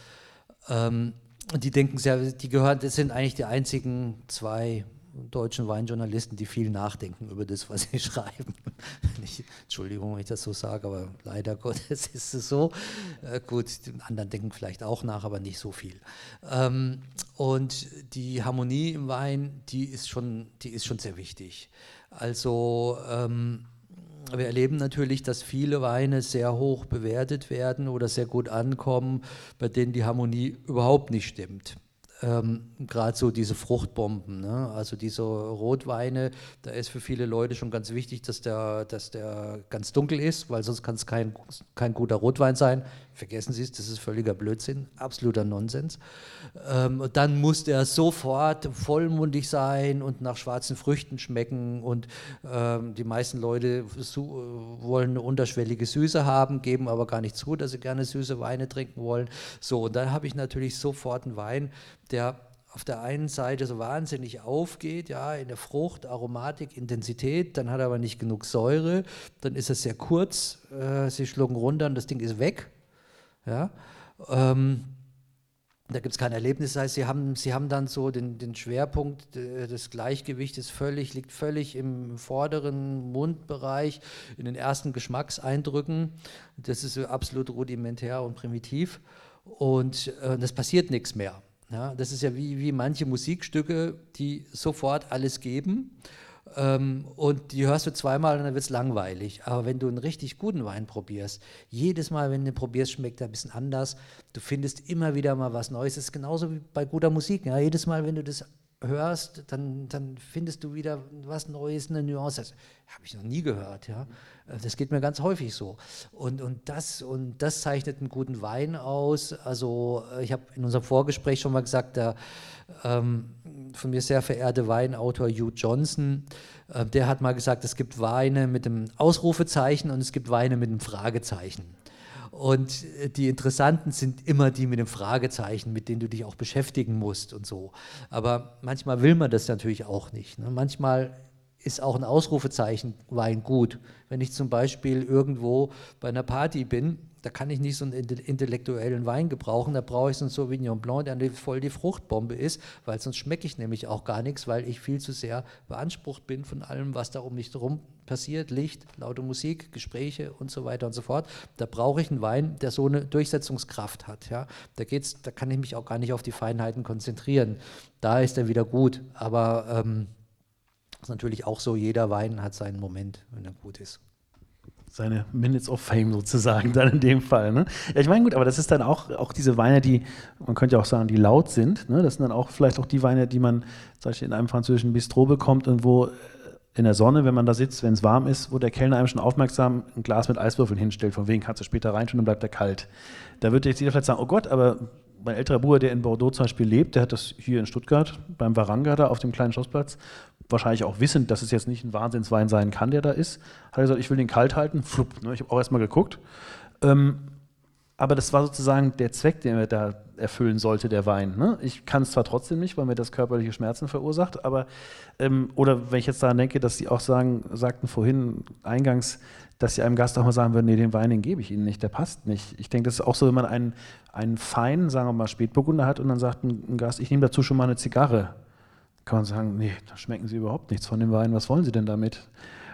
Ähm, die denken sehr, die gehören, das sind eigentlich die einzigen zwei deutschen Weinjournalisten, die viel nachdenken über das, was sie [laughs] schreiben. ich, Entschuldigung, wenn ich das so sage, aber leider Gottes [laughs] ist es so. Äh, gut, die anderen denken vielleicht auch nach, aber nicht so viel. Ähm, und die Harmonie im Wein, die ist schon, die ist schon sehr wichtig. Also ähm, wir erleben natürlich, dass viele Weine sehr hoch bewertet werden oder sehr gut ankommen, bei denen die Harmonie überhaupt nicht stimmt ähm, gerade so diese Fruchtbomben, ne? also diese Rotweine, da ist für viele Leute schon ganz wichtig, dass der, dass der ganz dunkel ist, weil sonst kann es kein, kein guter Rotwein sein. Vergessen Sie es, das ist völliger Blödsinn, absoluter Nonsens. Ähm, dann muss der sofort vollmundig sein und nach schwarzen Früchten schmecken und ähm, die meisten Leute wollen eine unterschwellige Süße haben, geben aber gar nicht zu, dass sie gerne süße Weine trinken wollen. So, und dann habe ich natürlich sofort einen Wein, der auf der einen Seite so wahnsinnig aufgeht, ja, in der Frucht, Aromatik, Intensität, dann hat er aber nicht genug Säure, dann ist es sehr kurz, äh, sie schlucken runter und das Ding ist weg. Ja. Ähm, da gibt es kein Erlebnis, das heißt, sie haben, sie haben dann so den, den Schwerpunkt des Gleichgewichtes völlig, liegt völlig im vorderen Mundbereich, in den ersten Geschmackseindrücken. Das ist absolut rudimentär und primitiv und äh, das passiert nichts mehr. Ja, das ist ja wie, wie manche Musikstücke, die sofort alles geben. Ähm, und die hörst du zweimal und dann wird es langweilig. Aber wenn du einen richtig guten Wein probierst, jedes Mal, wenn du ihn probierst, schmeckt er ein bisschen anders. Du findest immer wieder mal was Neues. Das ist genauso wie bei guter Musik. Ja? Jedes Mal, wenn du das hörst, dann, dann findest du wieder was Neues, eine Nuance. Das habe ich noch nie gehört. Ja? Das geht mir ganz häufig so. Und, und, das, und das zeichnet einen guten Wein aus. Also äh, ich habe in unserem Vorgespräch schon mal gesagt, der ähm, von mir sehr verehrte Weinautor Hugh Johnson, äh, der hat mal gesagt, es gibt Weine mit einem Ausrufezeichen und es gibt Weine mit einem Fragezeichen. Und äh, die interessanten sind immer die mit dem Fragezeichen, mit denen du dich auch beschäftigen musst und so. Aber manchmal will man das natürlich auch nicht. Ne? Manchmal ist auch ein Ausrufezeichen Wein gut. Wenn ich zum Beispiel irgendwo bei einer Party bin, da kann ich nicht so einen intellektuellen Wein gebrauchen, da brauche ich so einen Sauvignon Blanc, der voll die Fruchtbombe ist, weil sonst schmecke ich nämlich auch gar nichts, weil ich viel zu sehr beansprucht bin von allem, was da um mich herum passiert, Licht, laute Musik, Gespräche und so weiter und so fort. Da brauche ich einen Wein, der so eine Durchsetzungskraft hat. Ja? Da, geht's, da kann ich mich auch gar nicht auf die Feinheiten konzentrieren. Da ist er wieder gut, aber ähm, ist natürlich auch so, jeder Wein hat seinen Moment, wenn er gut ist. Seine Minutes of Fame sozusagen, dann in dem Fall. Ne? Ja, ich meine, gut, aber das ist dann auch, auch diese Weine, die, man könnte ja auch sagen, die laut sind. Ne? Das sind dann auch vielleicht auch die Weine, die man zum Beispiel in einem französischen Bistro bekommt und wo in der Sonne, wenn man da sitzt, wenn es warm ist, wo der Kellner einem schon aufmerksam ein Glas mit Eiswürfeln hinstellt, von wegen kannst du später rein und dann bleibt er kalt. Da würde jetzt jeder vielleicht sagen, oh Gott, aber mein älterer Bruder, der in Bordeaux zum Beispiel lebt, der hat das hier in Stuttgart beim Varanga da auf dem kleinen Schlossplatz, wahrscheinlich auch wissend, dass es jetzt nicht ein Wahnsinnswein sein kann, der da ist, hat er gesagt, ich will den kalt halten. Flupp, ne? Ich habe auch erstmal geguckt. Ähm, aber das war sozusagen der Zweck, den er da erfüllen sollte, der Wein. Ne? Ich kann es zwar trotzdem nicht, weil mir das körperliche Schmerzen verursacht, aber, ähm, oder wenn ich jetzt daran denke, dass Sie auch sagen, sagten vorhin eingangs, dass Sie einem Gast auch mal sagen würden, nee, den Wein, den gebe ich Ihnen nicht, der passt nicht. Ich denke, das ist auch so, wenn man einen, einen feinen, sagen wir mal, Spätburgunder hat und dann sagt ein, ein Gast, ich nehme dazu schon mal eine Zigarre kann man sagen, nee, da schmecken Sie überhaupt nichts von dem Wein, was wollen Sie denn damit?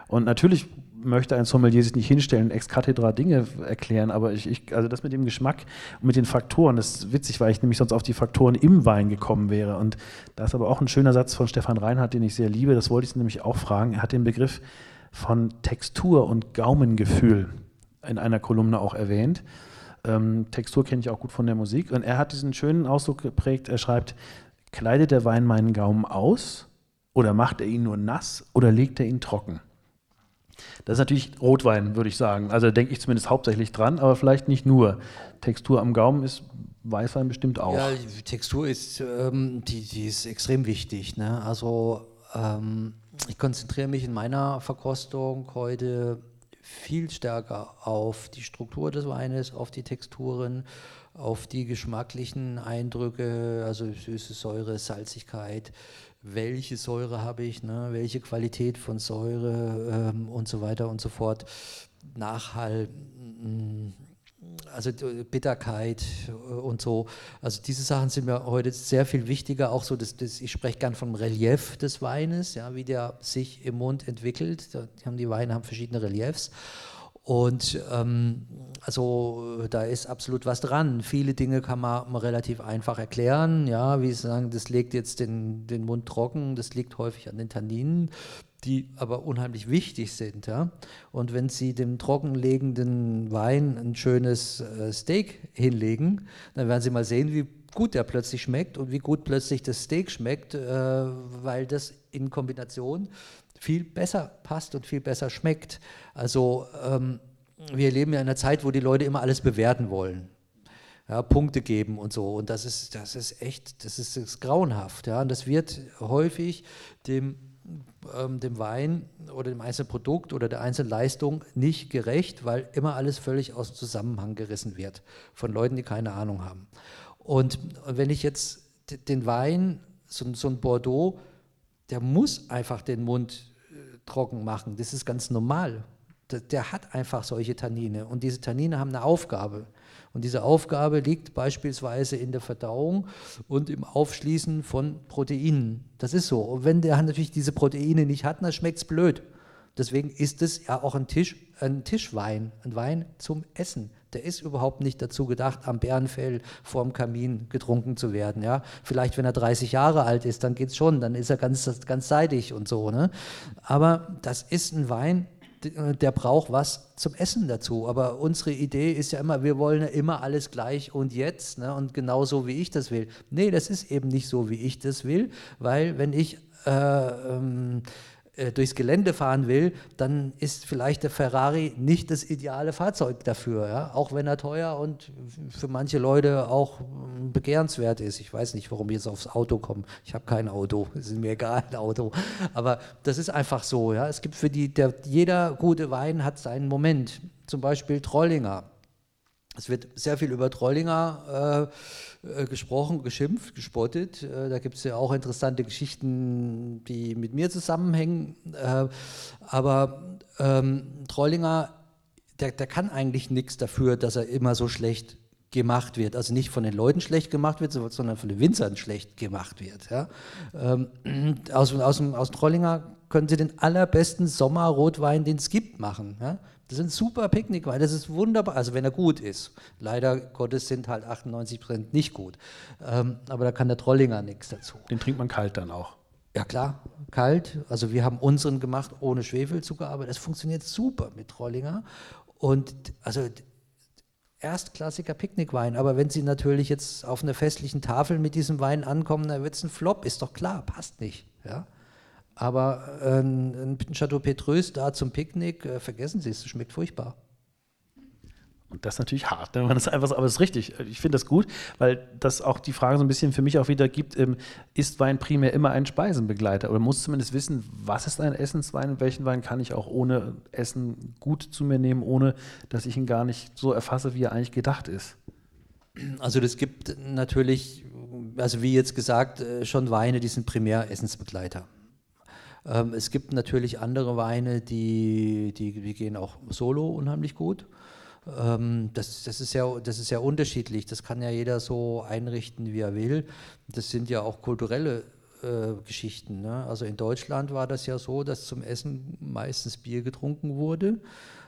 Und natürlich möchte ein Sommelier sich nicht hinstellen, ex cathedra Dinge erklären, aber ich, ich, also das mit dem Geschmack und mit den Faktoren, das ist witzig, weil ich nämlich sonst auf die Faktoren im Wein gekommen wäre. Und da ist aber auch ein schöner Satz von Stefan Reinhardt, den ich sehr liebe, das wollte ich nämlich auch fragen. Er hat den Begriff von Textur und Gaumengefühl in einer Kolumne auch erwähnt. Ähm, Textur kenne ich auch gut von der Musik. Und er hat diesen schönen Ausdruck geprägt, er schreibt, Kleidet der Wein meinen Gaumen aus oder macht er ihn nur nass oder legt er ihn trocken? Das ist natürlich Rotwein, würde ich sagen. Also denke ich zumindest hauptsächlich dran, aber vielleicht nicht nur. Textur am Gaumen ist Weißwein bestimmt auch. Ja, die Textur ist, ähm, die, die ist extrem wichtig. Ne? Also ähm, ich konzentriere mich in meiner Verkostung heute viel stärker auf die Struktur des Weines, auf die Texturen, auf die geschmacklichen Eindrücke, also süße Säure, Salzigkeit, welche Säure habe ich, ne, welche Qualität von Säure ähm, und so weiter und so fort, Nachhall. Mm, also Bitterkeit und so. Also diese Sachen sind mir heute sehr viel wichtiger. Auch so, dass, dass ich spreche gern vom Relief des Weines, ja, wie der sich im Mund entwickelt. Die, haben, die Weine haben verschiedene Reliefs. Und ähm, also da ist absolut was dran. Viele Dinge kann man, relativ einfach erklären. Ja, wie Sie sagen, das legt jetzt den, den Mund trocken, das liegt häufig an den Tanninen, die aber unheimlich wichtig sind. Ja? Und wenn Sie dem trockenlegenden Wein ein schönes äh, Steak hinlegen, dann werden Sie mal sehen, wie gut der plötzlich schmeckt und wie gut plötzlich das Steak schmeckt, äh, weil das in Kombination viel besser passt und viel besser schmeckt. Also ähm, wir leben ja in einer Zeit, wo die Leute immer alles bewerten wollen. Ja, Punkte geben und so. Und das ist, das ist echt, das ist, ist grauenhaft. Ja. Und das wird häufig dem, ähm, dem Wein oder dem einzelnen Produkt oder der einzelnen Leistung nicht gerecht, weil immer alles völlig aus dem Zusammenhang gerissen wird von Leuten, die keine Ahnung haben. Und wenn ich jetzt den Wein, so, so ein Bordeaux, der muss einfach den Mund äh, trocken machen. Das ist ganz normal. Der, hat einfach solche Tannine. Und diese Tannine haben eine Aufgabe. Und diese Aufgabe liegt beispielsweise in der Verdauung und im Aufschließen von Proteinen. Das ist so. Und wenn der natürlich diese Proteine nicht hat, dann schmeckt es blöd. Deswegen ist es ja auch ein, Tisch, ein Tischwein, ein Wein zum Essen der ist überhaupt nicht dazu gedacht, am Bärenfell vorm Kamin getrunken zu werden. Ja? Vielleicht, wenn er 30 Jahre alt ist, dann geht es schon, dann ist er ganz, ganz seidig und so. Ne? Aber das ist ein Wein, der braucht was zum Essen dazu. Aber unsere Idee ist ja immer, wir wollen ja immer alles gleich und jetzt ne? und genau so, wie ich das will. Nee, das ist eben nicht so, wie ich das will, weil wenn ich äh, ähm, äh, durchs Gelände fahren will, dann ist vielleicht der Ferrari nicht das ideale Fahrzeug dafür, ja? auch wenn er teuer und für manche Leute auch ähm, begehrenswert ist. Ich weiß nicht, warum ich jetzt aufs Auto komme. Ich habe kein Auto, [laughs] es ist mir egal, ein Auto. Aber das ist einfach so. Ja? Es gibt für die, der, jeder gute Wein hat seinen Moment. Zum Beispiel Trollinger. Es wird sehr viel über Trollinger äh, äh, gesprochen, geschimpft, gespottet. Äh, da gibt es ja auch interessante Geschichten, die mit mir zusammenhängen. Äh, aber ähm, Trollinger, der, der kann eigentlich nichts dafür, dass er immer so schlecht gemacht wird. Also nicht von den Leuten schlecht gemacht wird, sondern von den Winzern schlecht gemacht wird. Ja? Ähm, aus, aus, aus Trollinger können Sie den allerbesten Sommerrotwein, den es gibt, machen. Ja? Das sind super Picknickwein, das ist wunderbar, also wenn er gut ist. Leider Gottes sind halt 98 Prozent nicht gut. Ähm, aber da kann der Trollinger nichts dazu. Den trinkt man kalt dann auch. Ja klar, kalt. Also wir haben unseren gemacht ohne Schwefelzucker, aber das funktioniert super mit Trollinger. Und also erstklassiger Picknickwein. Aber wenn Sie natürlich jetzt auf einer festlichen Tafel mit diesem Wein ankommen, dann wird es ein Flop, ist doch klar, passt nicht. Ja? Aber äh, ein Chateau Petrus da zum Picknick, äh, vergessen Sie es, es schmeckt furchtbar. Und das ist natürlich hart, ne? wenn man das einfach aber es ist richtig. Ich finde das gut, weil das auch die Frage so ein bisschen für mich auch wieder gibt, ähm, ist Wein primär immer ein Speisenbegleiter? Oder muss zumindest wissen, was ist ein Essenswein und welchen Wein kann ich auch ohne Essen gut zu mir nehmen, ohne dass ich ihn gar nicht so erfasse, wie er eigentlich gedacht ist? Also das gibt natürlich, also wie jetzt gesagt, äh, schon Weine, die sind primär Essensbegleiter. Ähm, es gibt natürlich andere Weine, die, die, die gehen auch solo unheimlich gut. Ähm, das, das, ist ja, das ist ja unterschiedlich. Das kann ja jeder so einrichten, wie er will. Das sind ja auch kulturelle äh, Geschichten. Ne? Also in Deutschland war das ja so, dass zum Essen meistens Bier getrunken wurde.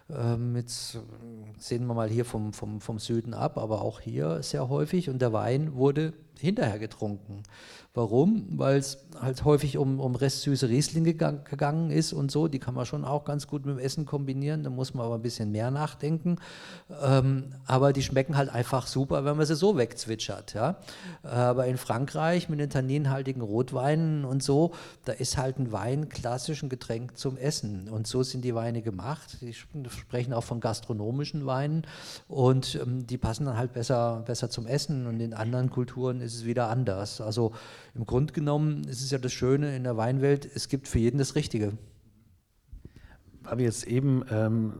Ähm, jetzt sehen wir mal hier vom, vom, vom Süden ab, aber auch hier sehr häufig. Und der Wein wurde hinterher getrunken. Warum? Weil es halt häufig um, um restsüße Rieslinge gegangen ist und so. Die kann man schon auch ganz gut mit dem Essen kombinieren. Da muss man aber ein bisschen mehr nachdenken. Ähm, aber die schmecken halt einfach super, wenn man sie so wegzwitschert. Ja? Aber in Frankreich mit den tanninhaltigen Rotweinen und so, da ist halt ein Wein klassisch ein Getränk zum Essen. Und so sind die Weine gemacht. Die sprechen auch von gastronomischen Weinen und ähm, die passen dann halt besser, besser zum Essen. Und in anderen Kulturen ist es wieder anders. Also im Grunde genommen ist es ja das Schöne in der Weinwelt, es gibt für jeden das Richtige. Weil wir jetzt eben ähm,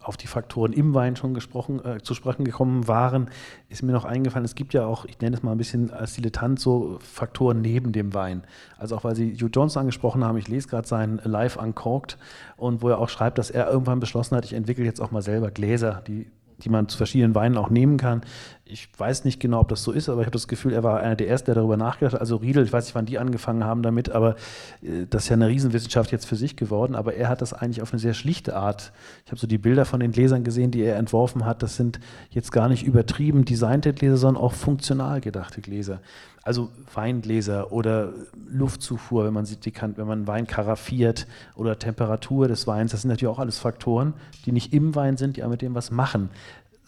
auf die Faktoren im Wein schon gesprochen, äh, zu sprechen gekommen waren, ist mir noch eingefallen, es gibt ja auch, ich nenne es mal ein bisschen als Dilettant, so Faktoren neben dem Wein. Also auch weil Sie Hugh Johnson angesprochen haben, ich lese gerade sein Live Uncorked und wo er auch schreibt, dass er irgendwann beschlossen hat, ich entwickle jetzt auch mal selber Gläser, die die man zu verschiedenen Weinen auch nehmen kann. Ich weiß nicht genau, ob das so ist, aber ich habe das Gefühl, er war einer der Ersten, der darüber nachgedacht hat. Also Riedel, ich weiß nicht, wann die angefangen haben damit, aber äh, das ist ja eine Riesenwissenschaft jetzt für sich geworden. Aber er hat das eigentlich auf eine sehr schlichte Art. Ich habe so die Bilder von den Gläsern gesehen, die er entworfen hat. Das sind jetzt gar nicht übertrieben designte Gläser, sondern auch funktional gedachte Gläser. Also Weingläser oder Luftzufuhr, wenn man sieht, wenn man Wein karaffiert oder Temperatur des Weins, das sind natürlich auch alles Faktoren, die nicht im Wein sind, die aber mit dem was machen.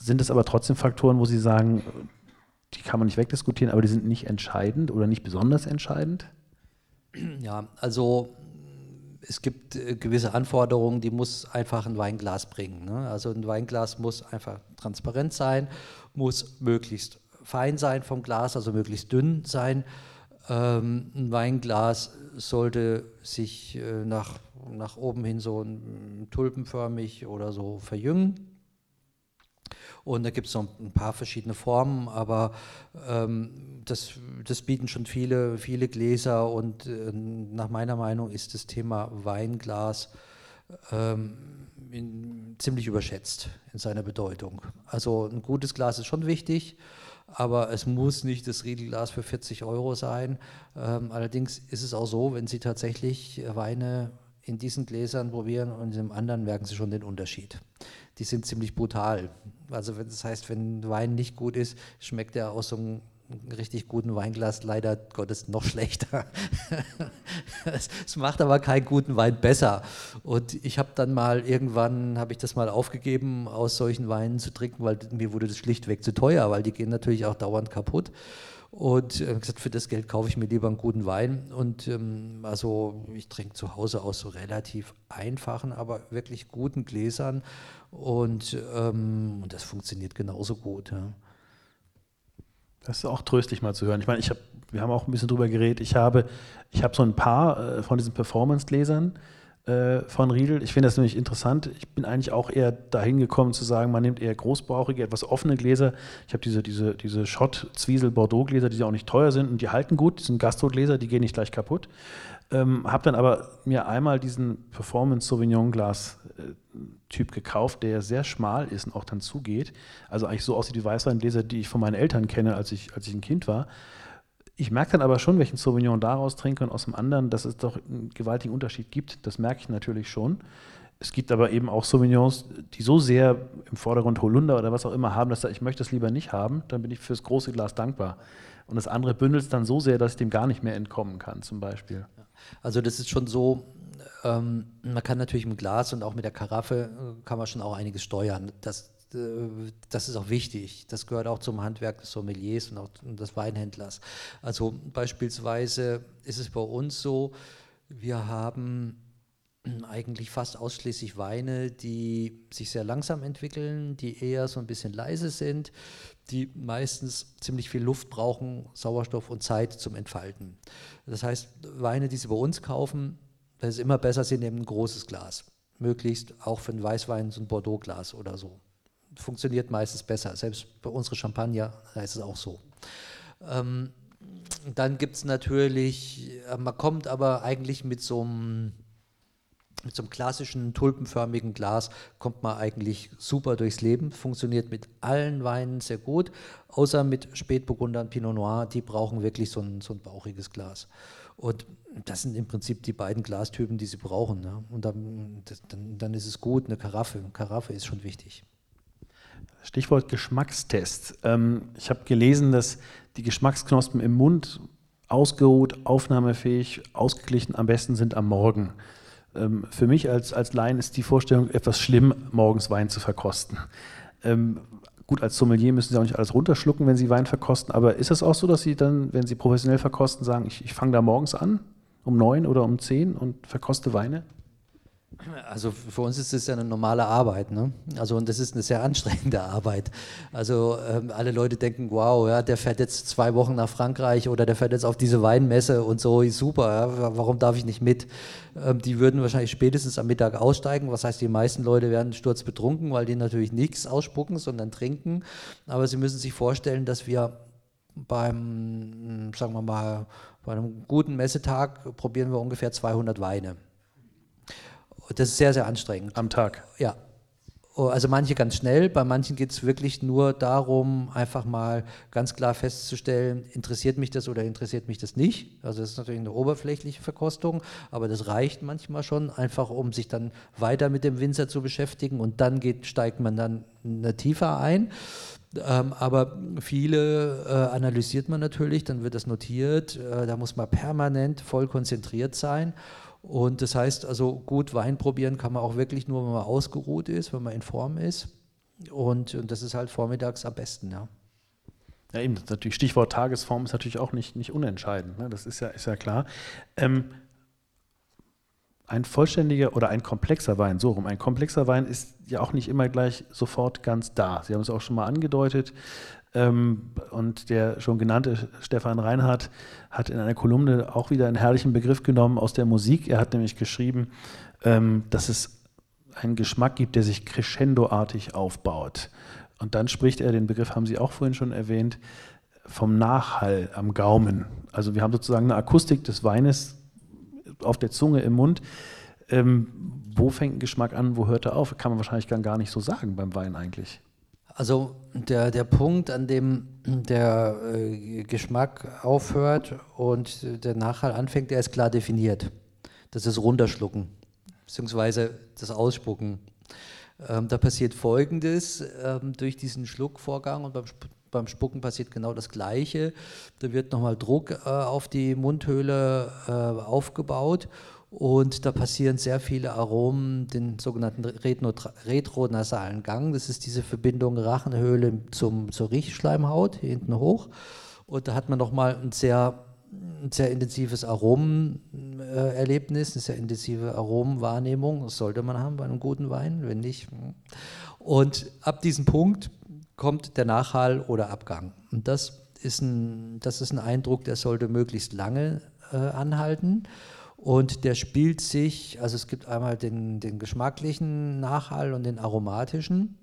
Sind es aber trotzdem Faktoren, wo Sie sagen, die kann man nicht wegdiskutieren, aber die sind nicht entscheidend oder nicht besonders entscheidend? Ja, also es gibt äh, gewisse Anforderungen, die muss einfach ein Weinglas bringen. Ne? Also ein Weinglas muss einfach transparent sein, muss möglichst fein sein vom Glas, also möglichst dünn sein. Ähm, ein Weinglas sollte sich äh, nach, nach oben hin so tulpenförmig oder so verjüngen. Und da gibt es noch ein paar verschiedene Formen, aber ähm, das, das bieten schon viele, viele Gläser und äh, nach meiner Meinung ist das Thema Weinglas ähm, in, ziemlich überschätzt in seiner Bedeutung. Also ein gutes Glas ist schon wichtig, aber es muss nicht das Riedelglas für 40 Euro sein. Ähm, allerdings ist es auch so, wenn Sie tatsächlich Weine in diesen Gläsern probieren und in dem anderen merken Sie schon den Unterschied. Die sind ziemlich brutal. Also das heißt, wenn Wein nicht gut ist, schmeckt er aus so einem richtig guten Weinglas leider Gottes noch schlechter. [laughs] es macht aber keinen guten Wein besser. Und ich habe dann mal irgendwann, habe ich das mal aufgegeben, aus solchen Weinen zu trinken, weil mir wurde das schlichtweg zu teuer, weil die gehen natürlich auch dauernd kaputt. Und äh, gesagt, für das Geld kaufe ich mir lieber einen guten Wein. Und ähm, also ich trinke zu Hause aus so relativ einfachen, aber wirklich guten Gläsern. Und, ähm, und das funktioniert genauso gut. Ja. Das ist auch tröstlich mal zu hören. Ich meine, ich hab, wir haben auch ein bisschen drüber geredet. Ich habe, ich habe so ein paar äh, von diesen Performance-Gläsern äh, von Riedel. Ich finde das nämlich interessant. Ich bin eigentlich auch eher dahin gekommen zu sagen, man nimmt eher großbauchige, etwas offene Gläser. Ich habe diese, diese, diese Schott-Zwiesel-Bordeaux-Gläser, die auch nicht teuer sind und die halten gut. Die sind Gastro-Gläser, die gehen nicht gleich kaputt. Ähm, habe dann aber mir einmal diesen Performance Sauvignon Glas äh, Typ gekauft, der sehr schmal ist und auch dann zugeht. Also eigentlich so aussieht wie Weißweingläser, die ich von meinen Eltern kenne, als ich, als ich ein Kind war. Ich merke dann aber schon, welchen Sauvignon daraus trinke und aus dem anderen, dass es doch einen gewaltigen Unterschied gibt. Das merke ich natürlich schon. Es gibt aber eben auch Sauvignons, die so sehr im Vordergrund Holunder oder was auch immer haben, dass ich möchte es lieber nicht haben. Dann bin ich fürs große Glas dankbar. Und das andere bündelt es dann so sehr, dass ich dem gar nicht mehr entkommen kann, zum Beispiel. Also das ist schon so, ähm, man kann natürlich mit Glas und auch mit der Karaffe äh, kann man schon auch einiges steuern. Das, das ist auch wichtig. Das gehört auch zum Handwerk des Sommeliers und auch des Weinhändlers. Also beispielsweise ist es bei uns so, wir haben eigentlich fast ausschließlich Weine, die sich sehr langsam entwickeln, die eher so ein bisschen leise sind, die meistens ziemlich viel Luft brauchen, Sauerstoff und Zeit zum Entfalten. Das heißt, Weine, die Sie bei uns kaufen, das ist immer besser, Sie nehmen ein großes Glas. Möglichst auch für einen Weißwein so ein Bordeaux-Glas oder so. Funktioniert meistens besser. Selbst bei unseren Champagner ist es auch so. Ähm, dann gibt es natürlich, äh, man kommt aber eigentlich mit so einem mit so einem klassischen tulpenförmigen Glas kommt man eigentlich super durchs Leben, funktioniert mit allen Weinen sehr gut, außer mit Spätburgundern, Pinot Noir, die brauchen wirklich so ein, so ein bauchiges Glas. Und das sind im Prinzip die beiden Glastypen, die sie brauchen. Ne? Und dann, das, dann, dann, ist es gut, eine Karaffe. Eine Karaffe ist schon wichtig. Stichwort Geschmackstest. Ähm, ich habe gelesen, dass die Geschmacksknospen im Mund ausgeruht, aufnahmefähig, ausgeglichen am besten sind am Morgen. Ähm, für mich als, als Laien ist die Vorstellung etwas schlimm, morgens Wein zu verkosten. Ähm, Gut, als Sommelier müssen Sie auch nicht alles runterschlucken, wenn Sie Wein verkosten, aber ist es auch so, dass Sie dann, wenn Sie professionell verkosten, sagen, ich, ich fange da morgens an, um neun oder um zehn und verkoste Weine? Also für uns ist es ja eine normale Arbeit, ne? Also und das ist eine sehr anstrengende [laughs] Arbeit. Also ähm, alle Leute denken, wow, ja, der fährt jetzt zwei Wochen nach Frankreich oder der fährt jetzt auf diese Weinmesse und so, super, ja, warum darf ich nicht mit? Ähm, die würden wahrscheinlich spätestens am Mittag aussteigen. Was heißt, die meisten Leute werden sturzbetrunken, weil die natürlich nichts ausspucken, sondern trinken. Aber sie müssen sich vorstellen, dass wir beim, sagen wir mal, bei einem guten Messetag probieren wir ungefähr 200 Weine. Das ist sehr, sehr anstrengend. Am Tag? Ja. Oh, also manche ganz schnell, bei manchen geht es wirklich nur darum, einfach mal ganz klar festzustellen, interessiert mich das oder interessiert mich das nicht. Also das ist natürlich eine oberflächliche Verkostung, aber das reicht manchmal schon, einfach um sich dann weiter mit dem Winzer zu beschäftigen und dann geht, steigt man dann tiefer ein. Ähm, aber viele äh, analysiert man natürlich, dann wird das notiert, äh, da muss man permanent voll konzentriert sein. Und das heißt also, gut Wein probieren kann man auch wirklich nur, wenn man ausgeruht ist, wenn man in Form ist. Und, und das ist halt vormittags am besten, ja. Ja, eben, natürlich Stichwort Tagesform ist natürlich auch nicht, nicht unentscheidend, ne? das ist ja, ist ja klar. Ähm, ein vollständiger oder ein komplexer Wein, so rum, ein komplexer Wein ist ja auch nicht immer gleich sofort ganz da. Sie haben es auch schon mal angedeutet. Ähm, und der schon genannte Stefan Reinhardt hat in einer Kolumne auch wieder einen herrlichen Begriff genommen aus der Musik. Er hat nämlich geschrieben, ähm, dass es einen Geschmack gibt, der sich crescendoartig aufbaut. Und dann spricht er, den Begriff haben Sie auch vorhin schon erwähnt, vom Nachhall am Gaumen. Also wir haben sozusagen eine Akustik des Weines auf der Zunge, im Mund. Ähm, wo fängt ein Geschmack an, wo hört er auf? Kann man wahrscheinlich gar nicht so sagen beim Wein eigentlich. Also der, der Punkt, an dem der äh, Geschmack aufhört und der Nachhall anfängt, der ist klar definiert. Das ist Runterschlucken, beziehungsweise das Ausspucken. Ähm, da passiert Folgendes ähm, durch diesen Schluckvorgang und beim, beim Spucken passiert genau das Gleiche. Da wird nochmal Druck äh, auf die Mundhöhle äh, aufgebaut und da passieren sehr viele Aromen, den sogenannten retronasalen Gang. Das ist diese Verbindung Rachenhöhle zum, zur Riechschleimhaut, hinten hoch. Und da hat man nochmal ein sehr, ein sehr intensives Aromenerlebnis, eine sehr intensive Aromenwahrnehmung. Das sollte man haben bei einem guten Wein, wenn nicht. Hm. Und ab diesem Punkt kommt der Nachhall oder Abgang. Und das ist ein, das ist ein Eindruck, der sollte möglichst lange äh, anhalten. Und der spielt sich, also es gibt einmal den, den geschmacklichen Nachhall und den aromatischen.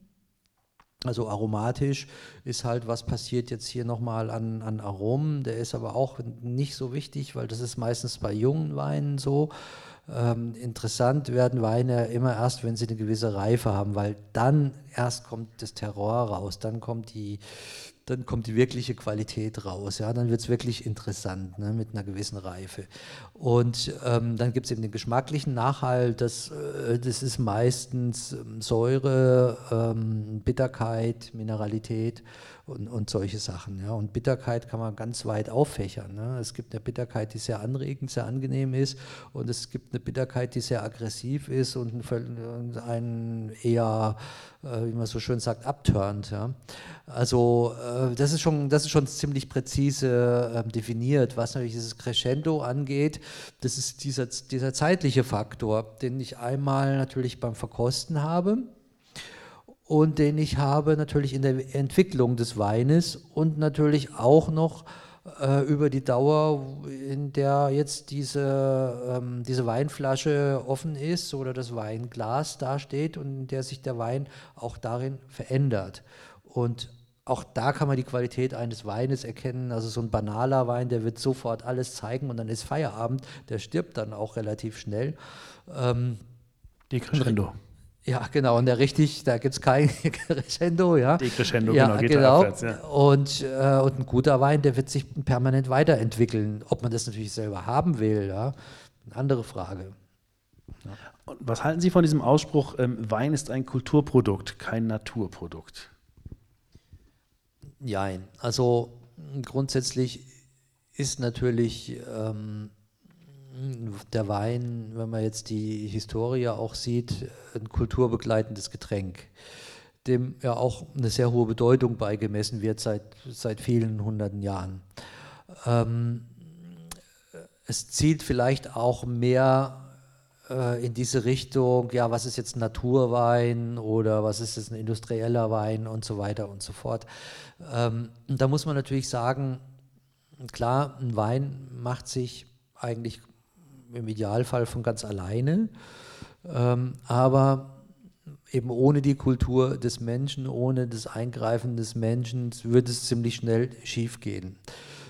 Also aromatisch ist halt, was passiert jetzt hier nochmal an, an Aromen. Der ist aber auch nicht so wichtig, weil das ist meistens bei jungen Weinen so. Ähm, interessant werden Weine immer erst, wenn sie eine gewisse Reife haben, weil dann erst kommt das Terror raus, dann kommt die, dann kommt die wirkliche Qualität raus. Ja, dann wird es wirklich interessant ne, mit einer gewissen Reife. Und ähm, dann gibt es eben den geschmacklichen Nachhalt. Das, äh, das ist meistens ähm, Säure, ähm, Bitterkeit, Mineralität und, und solche Sachen. Ja. Und Bitterkeit kann man ganz weit auffächern. Ne. Es gibt eine Bitterkeit, die sehr anregend, sehr angenehm ist. Und es gibt eine Bitterkeit, die sehr aggressiv ist und einen eher, äh, wie man so schön sagt, abturnt. Ja. Also äh, das, ist schon, das ist schon ziemlich präzise äh, definiert, was natürlich dieses Crescendo angeht. Das ist dieser, dieser zeitliche Faktor, den ich einmal natürlich beim Verkosten habe und den ich habe natürlich in der Entwicklung des Weines und natürlich auch noch äh, über die Dauer, in der jetzt diese, ähm, diese Weinflasche offen ist oder das Weinglas dasteht und in der sich der Wein auch darin verändert. Und auch da kann man die Qualität eines Weines erkennen. Also so ein banaler Wein, der wird sofort alles zeigen und dann ist Feierabend, der stirbt dann auch relativ schnell. Ähm, Decrescendo. Ja, genau. Und der richtig, da gibt es kein [laughs] Crescendo, ja. Decrescendo, ja, genau. Geht genau. Abwärts, ja. Und, äh, und ein guter Wein, der wird sich permanent weiterentwickeln. Ob man das natürlich selber haben will, ja, eine andere Frage. Ja. Und was halten Sie von diesem Ausspruch, ähm, Wein ist ein Kulturprodukt, kein Naturprodukt? Nein, also grundsätzlich ist natürlich ähm, der Wein, wenn man jetzt die Historie auch sieht, ein kulturbegleitendes Getränk, dem ja auch eine sehr hohe Bedeutung beigemessen wird seit, seit vielen hunderten Jahren. Ähm, es zielt vielleicht auch mehr äh, in diese Richtung, ja, was ist jetzt Naturwein oder was ist jetzt ein industrieller Wein und so weiter und so fort. Ähm, da muss man natürlich sagen, klar, ein Wein macht sich eigentlich im Idealfall von ganz alleine, ähm, aber eben ohne die Kultur des Menschen, ohne das Eingreifen des Menschen, wird es ziemlich schnell schiefgehen.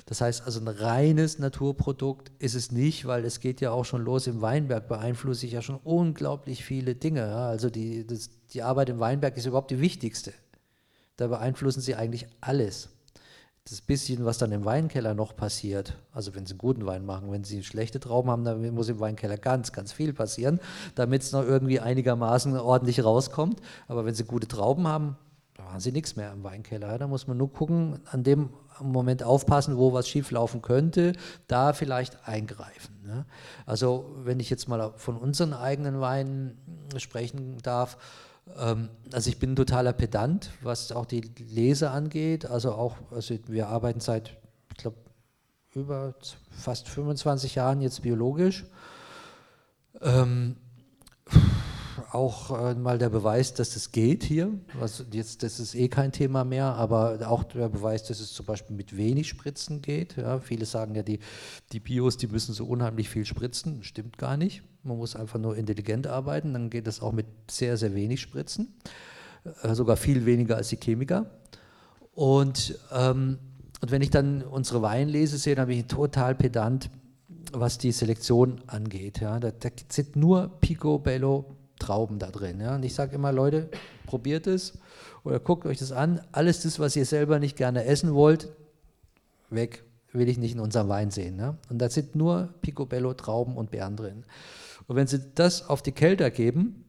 Das heißt also ein reines Naturprodukt ist es nicht, weil es geht ja auch schon los im Weinberg, beeinflusse ich ja schon unglaublich viele Dinge. Ja? Also die, das, die Arbeit im Weinberg ist überhaupt die wichtigste. Da beeinflussen sie eigentlich alles das bisschen, was dann im Weinkeller noch passiert, also wenn Sie einen guten Wein machen, wenn Sie schlechte Trauben haben, dann muss im Weinkeller ganz, ganz viel passieren, damit es noch irgendwie einigermaßen ordentlich rauskommt. Aber wenn Sie gute Trauben haben, da haben Sie nichts mehr im Weinkeller. Da muss man nur gucken, an dem Moment aufpassen, wo was schief laufen könnte, da vielleicht eingreifen. Ne? Also wenn ich jetzt mal von unseren eigenen Weinen sprechen darf, also ich bin ein totaler Pedant, was auch die Lese angeht. Also auch, also wir arbeiten seit, ich glaube, über fast 25 Jahren jetzt biologisch. Ähm, auch äh, mal der Beweis, dass es geht hier. Also jetzt, das ist eh kein Thema mehr, aber auch der Beweis, dass es zum Beispiel mit wenig Spritzen geht. Ja, viele sagen ja, die, die Bios, die müssen so unheimlich viel spritzen. Stimmt gar nicht. Man muss einfach nur intelligent arbeiten, dann geht das auch mit sehr, sehr wenig Spritzen. Äh, sogar viel weniger als die Chemiker. Und, ähm, und wenn ich dann unsere Weinlese sehe, dann bin ich total pedant, was die Selektion angeht. Ja. Da, da sind nur Picobello Trauben da drin. Ja? Und ich sage immer, Leute, probiert es oder guckt euch das an. Alles das, was ihr selber nicht gerne essen wollt, weg, will ich nicht in unserem Wein sehen. Ne? Und da sind nur Picobello, Trauben und Beeren drin. Und wenn Sie das auf die Kälter geben,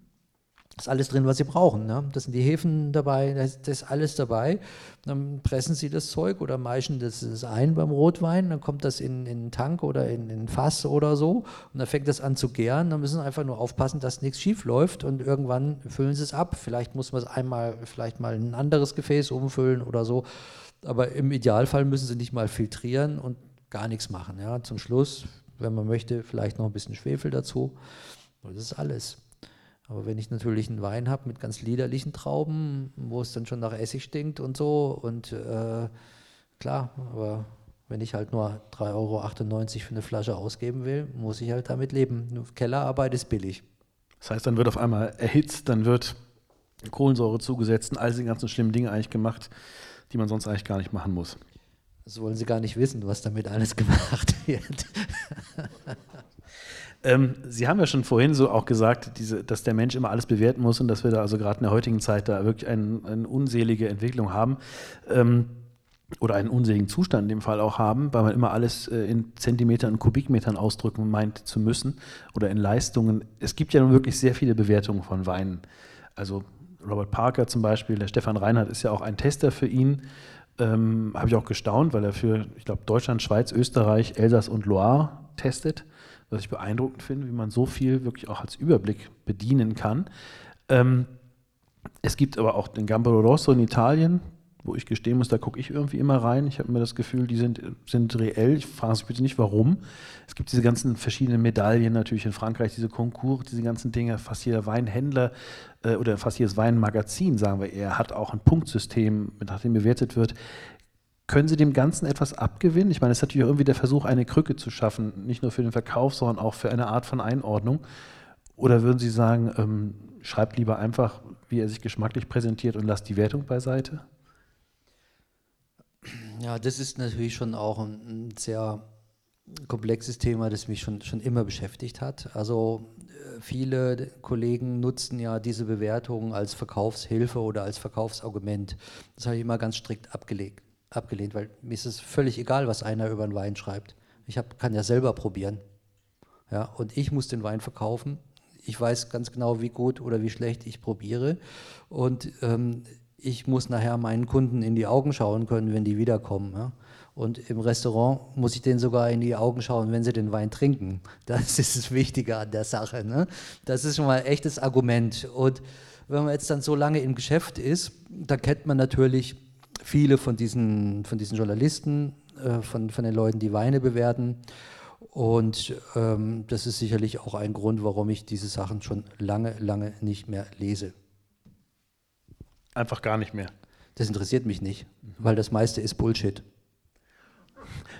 ist alles drin, was sie brauchen. Ne? Das sind die Hefen dabei, das, das, ist alles dabei. Dann pressen sie das Zeug oder meischen das, das ein beim Rotwein, dann kommt das in, in einen Tank oder in, ein Fass oder so und dann fängt das an zu gären. Dann müssen sie einfach nur aufpassen, dass nichts schief läuft und irgendwann füllen sie es ab. Vielleicht muss man es einmal, vielleicht mal ein anderes Gefäß umfüllen oder so. Aber im Idealfall müssen sie nicht mal filtrieren und gar nichts machen. Ja? Zum Schluss, wenn man möchte, vielleicht noch ein bisschen Schwefel dazu. Das ist alles. Aber wenn ich natürlich einen Wein habe mit ganz liederlichen Trauben, wo es dann schon nach Essig stinkt und so, und äh, klar, aber wenn ich halt nur 3,98 Euro für eine Flasche ausgeben will, muss ich halt damit leben. Kellerarbeit ist billig. Das heißt, dann wird auf einmal erhitzt, dann wird Kohlensäure zugesetzt und all diese ganzen schlimmen Dinge eigentlich gemacht, die man sonst eigentlich gar nicht machen muss. Das wollen Sie gar nicht wissen, was damit alles [laughs] gemacht wird. Ähm, Sie haben ja schon vorhin so auch gesagt, diese, dass der Mensch immer alles bewerten muss und dass wir da also gerade in der heutigen Zeit da wirklich ein, eine unselige Entwicklung haben. Ähm, oder einen unseligen Zustand in dem Fall auch haben, weil man immer alles äh, in Zentimetern und Kubikmetern ausdrücken meint zu müssen oder in Leistungen. Es gibt ja nun wirklich sehr viele Bewertungen von Weinen. Also Robert Parker zum Beispiel, der Stefan Reinhardt ist ja auch ein Tester für ihn. Ähm, Habe ich auch gestaunt, weil er für, ich glaube, Deutschland, Schweiz, Österreich, Elsass und Loire testet was ich beeindruckend finde, wie man so viel wirklich auch als Überblick bedienen kann. Ähm, es gibt aber auch den Gambero Rosso in Italien, wo ich gestehen muss, da gucke ich irgendwie immer rein. Ich habe mir das Gefühl, die sind, sind reell. Ich frage mich bitte nicht, warum. Es gibt diese ganzen verschiedenen Medaillen natürlich in Frankreich, diese Konkurs, diese ganzen Dinge. Fast jeder Weinhändler äh, oder fast jedes Weinmagazin, sagen wir eher, hat auch ein Punktsystem, nach dem bewertet wird. Können Sie dem Ganzen etwas abgewinnen? Ich meine, es ist natürlich irgendwie der Versuch, eine Krücke zu schaffen, nicht nur für den Verkauf, sondern auch für eine Art von Einordnung. Oder würden Sie sagen, ähm, schreibt lieber einfach, wie er sich geschmacklich präsentiert und lasst die Wertung beiseite? Ja, das ist natürlich schon auch ein, sehr komplexes Thema, das mich schon, schon immer beschäftigt hat. Also äh, viele Kollegen nutzen ja diese Bewertung als Verkaufshilfe oder als Verkaufsargument. Das habe ich immer ganz strikt abgelegt abgelehnt, weil mir ist es völlig egal, was einer über einen Wein schreibt. Ich hab, kann ja selber probieren. Ja, und ich muss den Wein verkaufen. Ich weiß ganz genau, wie gut oder wie schlecht ich probiere. Und ähm, ich muss nachher meinen Kunden in die Augen schauen können, wenn die wiederkommen. Ja? Und im Restaurant muss ich denen sogar in die Augen schauen, wenn sie den Wein trinken. Das [laughs] ist das Wichtige an der Sache. Ne? Das ist schon mal ein echtes Argument. Und wenn man jetzt dann so lange im Geschäft ist, dann kennt man natürlich viele von diesen, von diesen Journalisten, äh, von, von den Leuten, die Weine bewerten. Und ähm, das ist sicherlich auch ein Grund, warum ich diese Sachen schon lange, lange nicht mehr lese. Einfach gar nicht mehr. Das interessiert mich nicht, weil das meiste ist Bullshit.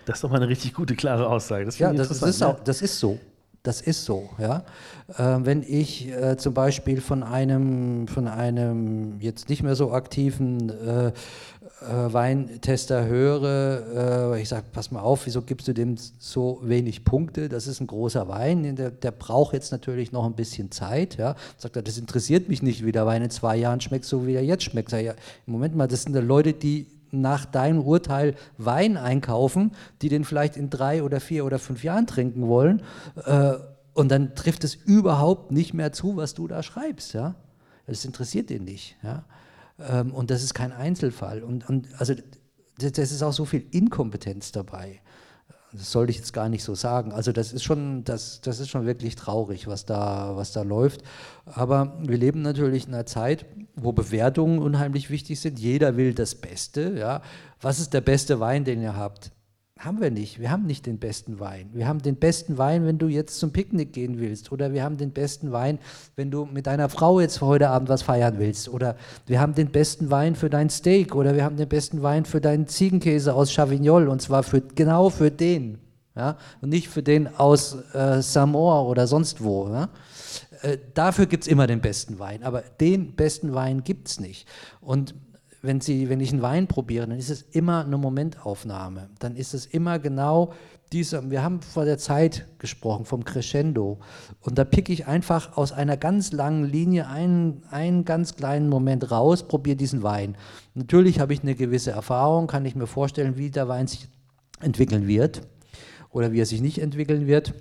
Das ist doch mal eine richtig gute, klare Aussage. Das ja, das ist, auch, das ist so. Das ist so. Ja? Äh, wenn ich äh, zum Beispiel von einem, von einem jetzt nicht mehr so aktiven äh, äh, Weintester höre, äh, ich sage, pass mal auf, wieso gibst du dem so wenig Punkte? Das ist ein großer Wein, der, der braucht jetzt natürlich noch ein bisschen Zeit. Ja. Sagt er, das interessiert mich nicht, wie der Wein in zwei Jahren schmeckt, so wie er jetzt schmeckt. Sag, ja, Im Moment mal, das sind ja Leute, die nach deinem Urteil Wein einkaufen, die den vielleicht in drei oder vier oder fünf Jahren trinken wollen. Äh, und dann trifft es überhaupt nicht mehr zu, was du da schreibst. Ja? Das interessiert den nicht. Ja? Ähm, und das ist kein Einzelfall. Und, und also das ist auch so viel Inkompetenz dabei. Das sollte ich jetzt gar nicht so sagen. Also das ist schon, das, das ist schon wirklich traurig, was da, was da läuft. Aber wir leben natürlich in einer Zeit, wo Bewertungen unheimlich wichtig sind. Jeder will das Beste. Ja. Was ist der beste Wein, den ihr habt? Haben wir nicht. Wir haben nicht den besten Wein. Wir haben den besten Wein, wenn du jetzt zum Picknick gehen willst. Oder wir haben den besten Wein, wenn du mit deiner Frau jetzt heute Abend was feiern willst. Oder wir haben den besten Wein für dein Steak. Oder wir haben den besten Wein für deinen Ziegenkäse aus Chavignol. Und zwar für, genau für den. Ja? Und nicht für den aus äh, Samoa oder sonst wo. Ja? Äh, dafür gibt es immer den besten Wein. Aber den besten Wein gibt es nicht. Und wenn, Sie, wenn ich einen Wein probiere, dann ist es immer eine Momentaufnahme. Dann ist es immer genau diese, wir haben vor der Zeit gesprochen, vom Crescendo. Und da picke ich einfach aus einer ganz langen Linie einen, einen ganz kleinen Moment raus, probiere diesen Wein. Natürlich habe ich eine gewisse Erfahrung, kann ich mir vorstellen, wie der Wein sich entwickeln wird oder wie er sich nicht entwickeln wird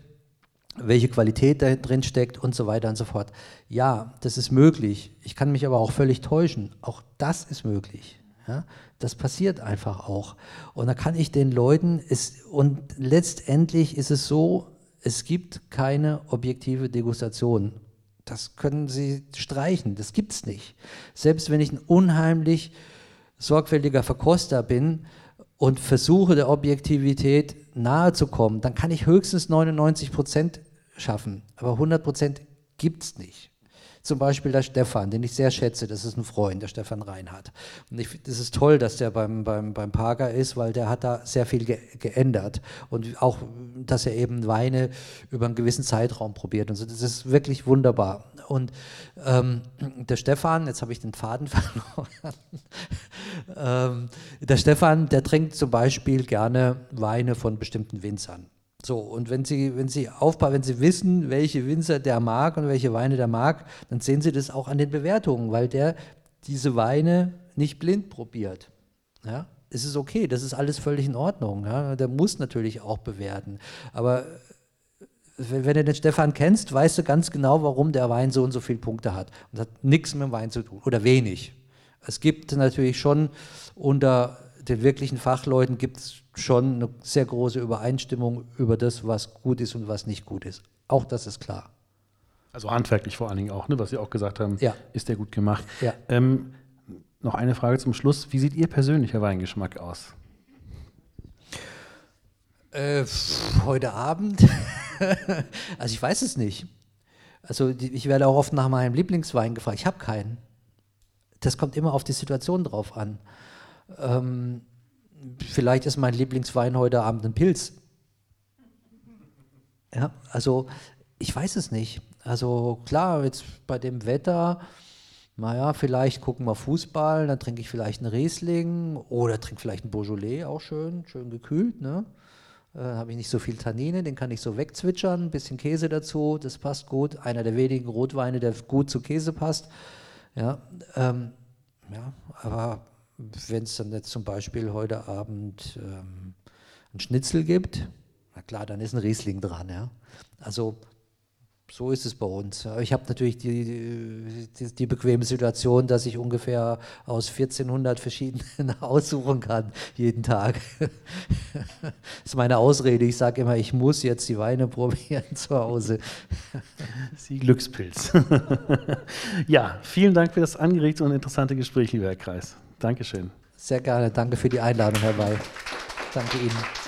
welche Qualität da drin steckt und so weiter und so fort. Ja, das ist möglich. Ich kann mich aber auch völlig täuschen. Auch das ist möglich. Ja, das passiert einfach auch. Und da kann ich den Leuten, es, und letztendlich ist es so, es gibt keine objektive Degustation. Das können Sie streichen, das gibt es nicht. Selbst wenn ich ein unheimlich sorgfältiger Verkoster bin und versuche der Objektivität nahe zu kommen, dann kann ich höchstens 99 Prozent schaffen. Aber 100 Prozent gibt es nicht. Zum Beispiel der Stefan, den ich sehr schätze, das ist ein Freund, der Stefan Reinhardt. Und ich finde, es ist toll, dass der beim, beim, beim Parker ist, weil der hat da sehr viel ge geändert. Und auch, dass er eben Weine über einen gewissen Zeitraum probiert. Und so, das ist wirklich wunderbar. Und ähm, der Stefan, jetzt habe ich den Faden [laughs] verloren. ähm, der Stefan, der trinkt zum Beispiel gerne Weine von bestimmten Winzern. So, und wenn Sie, wenn Sie aufpassen, wenn Sie wissen, welche Winzer der mag und welche Weine der mag, dann sehen Sie das auch an den Bewertungen, weil der diese Weine nicht blind probiert. Ja? Es ist okay, das ist alles völlig in Ordnung. Ja? Der muss natürlich auch bewerten. Aber wenn du den Stefan kennst, weißt du ganz genau, warum der Wein so und so viele Punkte hat. Und das hat nichts mit dem Wein zu tun oder wenig. Es gibt natürlich schon unter den wirklichen Fachleuten gibt es schon eine sehr große Übereinstimmung über das, was gut ist und was nicht gut ist. Auch das ist klar. Also handwerklich vor allen Dingen auch, ne? was Sie auch gesagt haben, ja. ist der gut gemacht. Ja. Ähm, noch eine Frage zum Schluss. Wie sieht Ihr persönlicher Weingeschmack aus? Äh, heute Abend? [laughs] also ich weiß es nicht. Also ich werde auch oft nach meinem Lieblingswein gefragt. Ich habe keinen. Das kommt immer auf die Situation drauf an. Ähm, vielleicht ist mein Lieblingswein heute Abend ein Pilz. Ja, also ich weiß es nicht. Also klar, jetzt bei dem Wetter, naja, vielleicht gucken wir Fußball, dann trinke ich vielleicht einen Riesling oder trinke vielleicht einen Beaujolais, auch schön, schön gekühlt. Ne? Äh, habe ich nicht so viel Tannine, den kann ich so wegzwitschern, ein bisschen Käse dazu, das passt gut. Einer der wenigen Rotweine, der gut zu Käse passt. Ja, ähm, ja aber wenn es dann jetzt zum Beispiel heute Abend ähm, ein Schnitzel gibt, na klar, dann ist ein Riesling dran. Ja? Also so ist es bei uns. Ich habe natürlich die, die, die, bequeme Situation, dass ich ungefähr aus 1400 verschiedenen [laughs] aussuchen kann, jeden Tag. das [laughs] ist meine Ausrede. Ich sage immer, ich muss jetzt die Weine [laughs] probieren zu Hause. Sie Glückspilz. ja, vielen Dank für das angeregte und interessante Gespräch, lieber Herr Kreis. Dankeschön. Sehr gerne. Danke für die Einladung, Herr Weil. Danke Ihnen.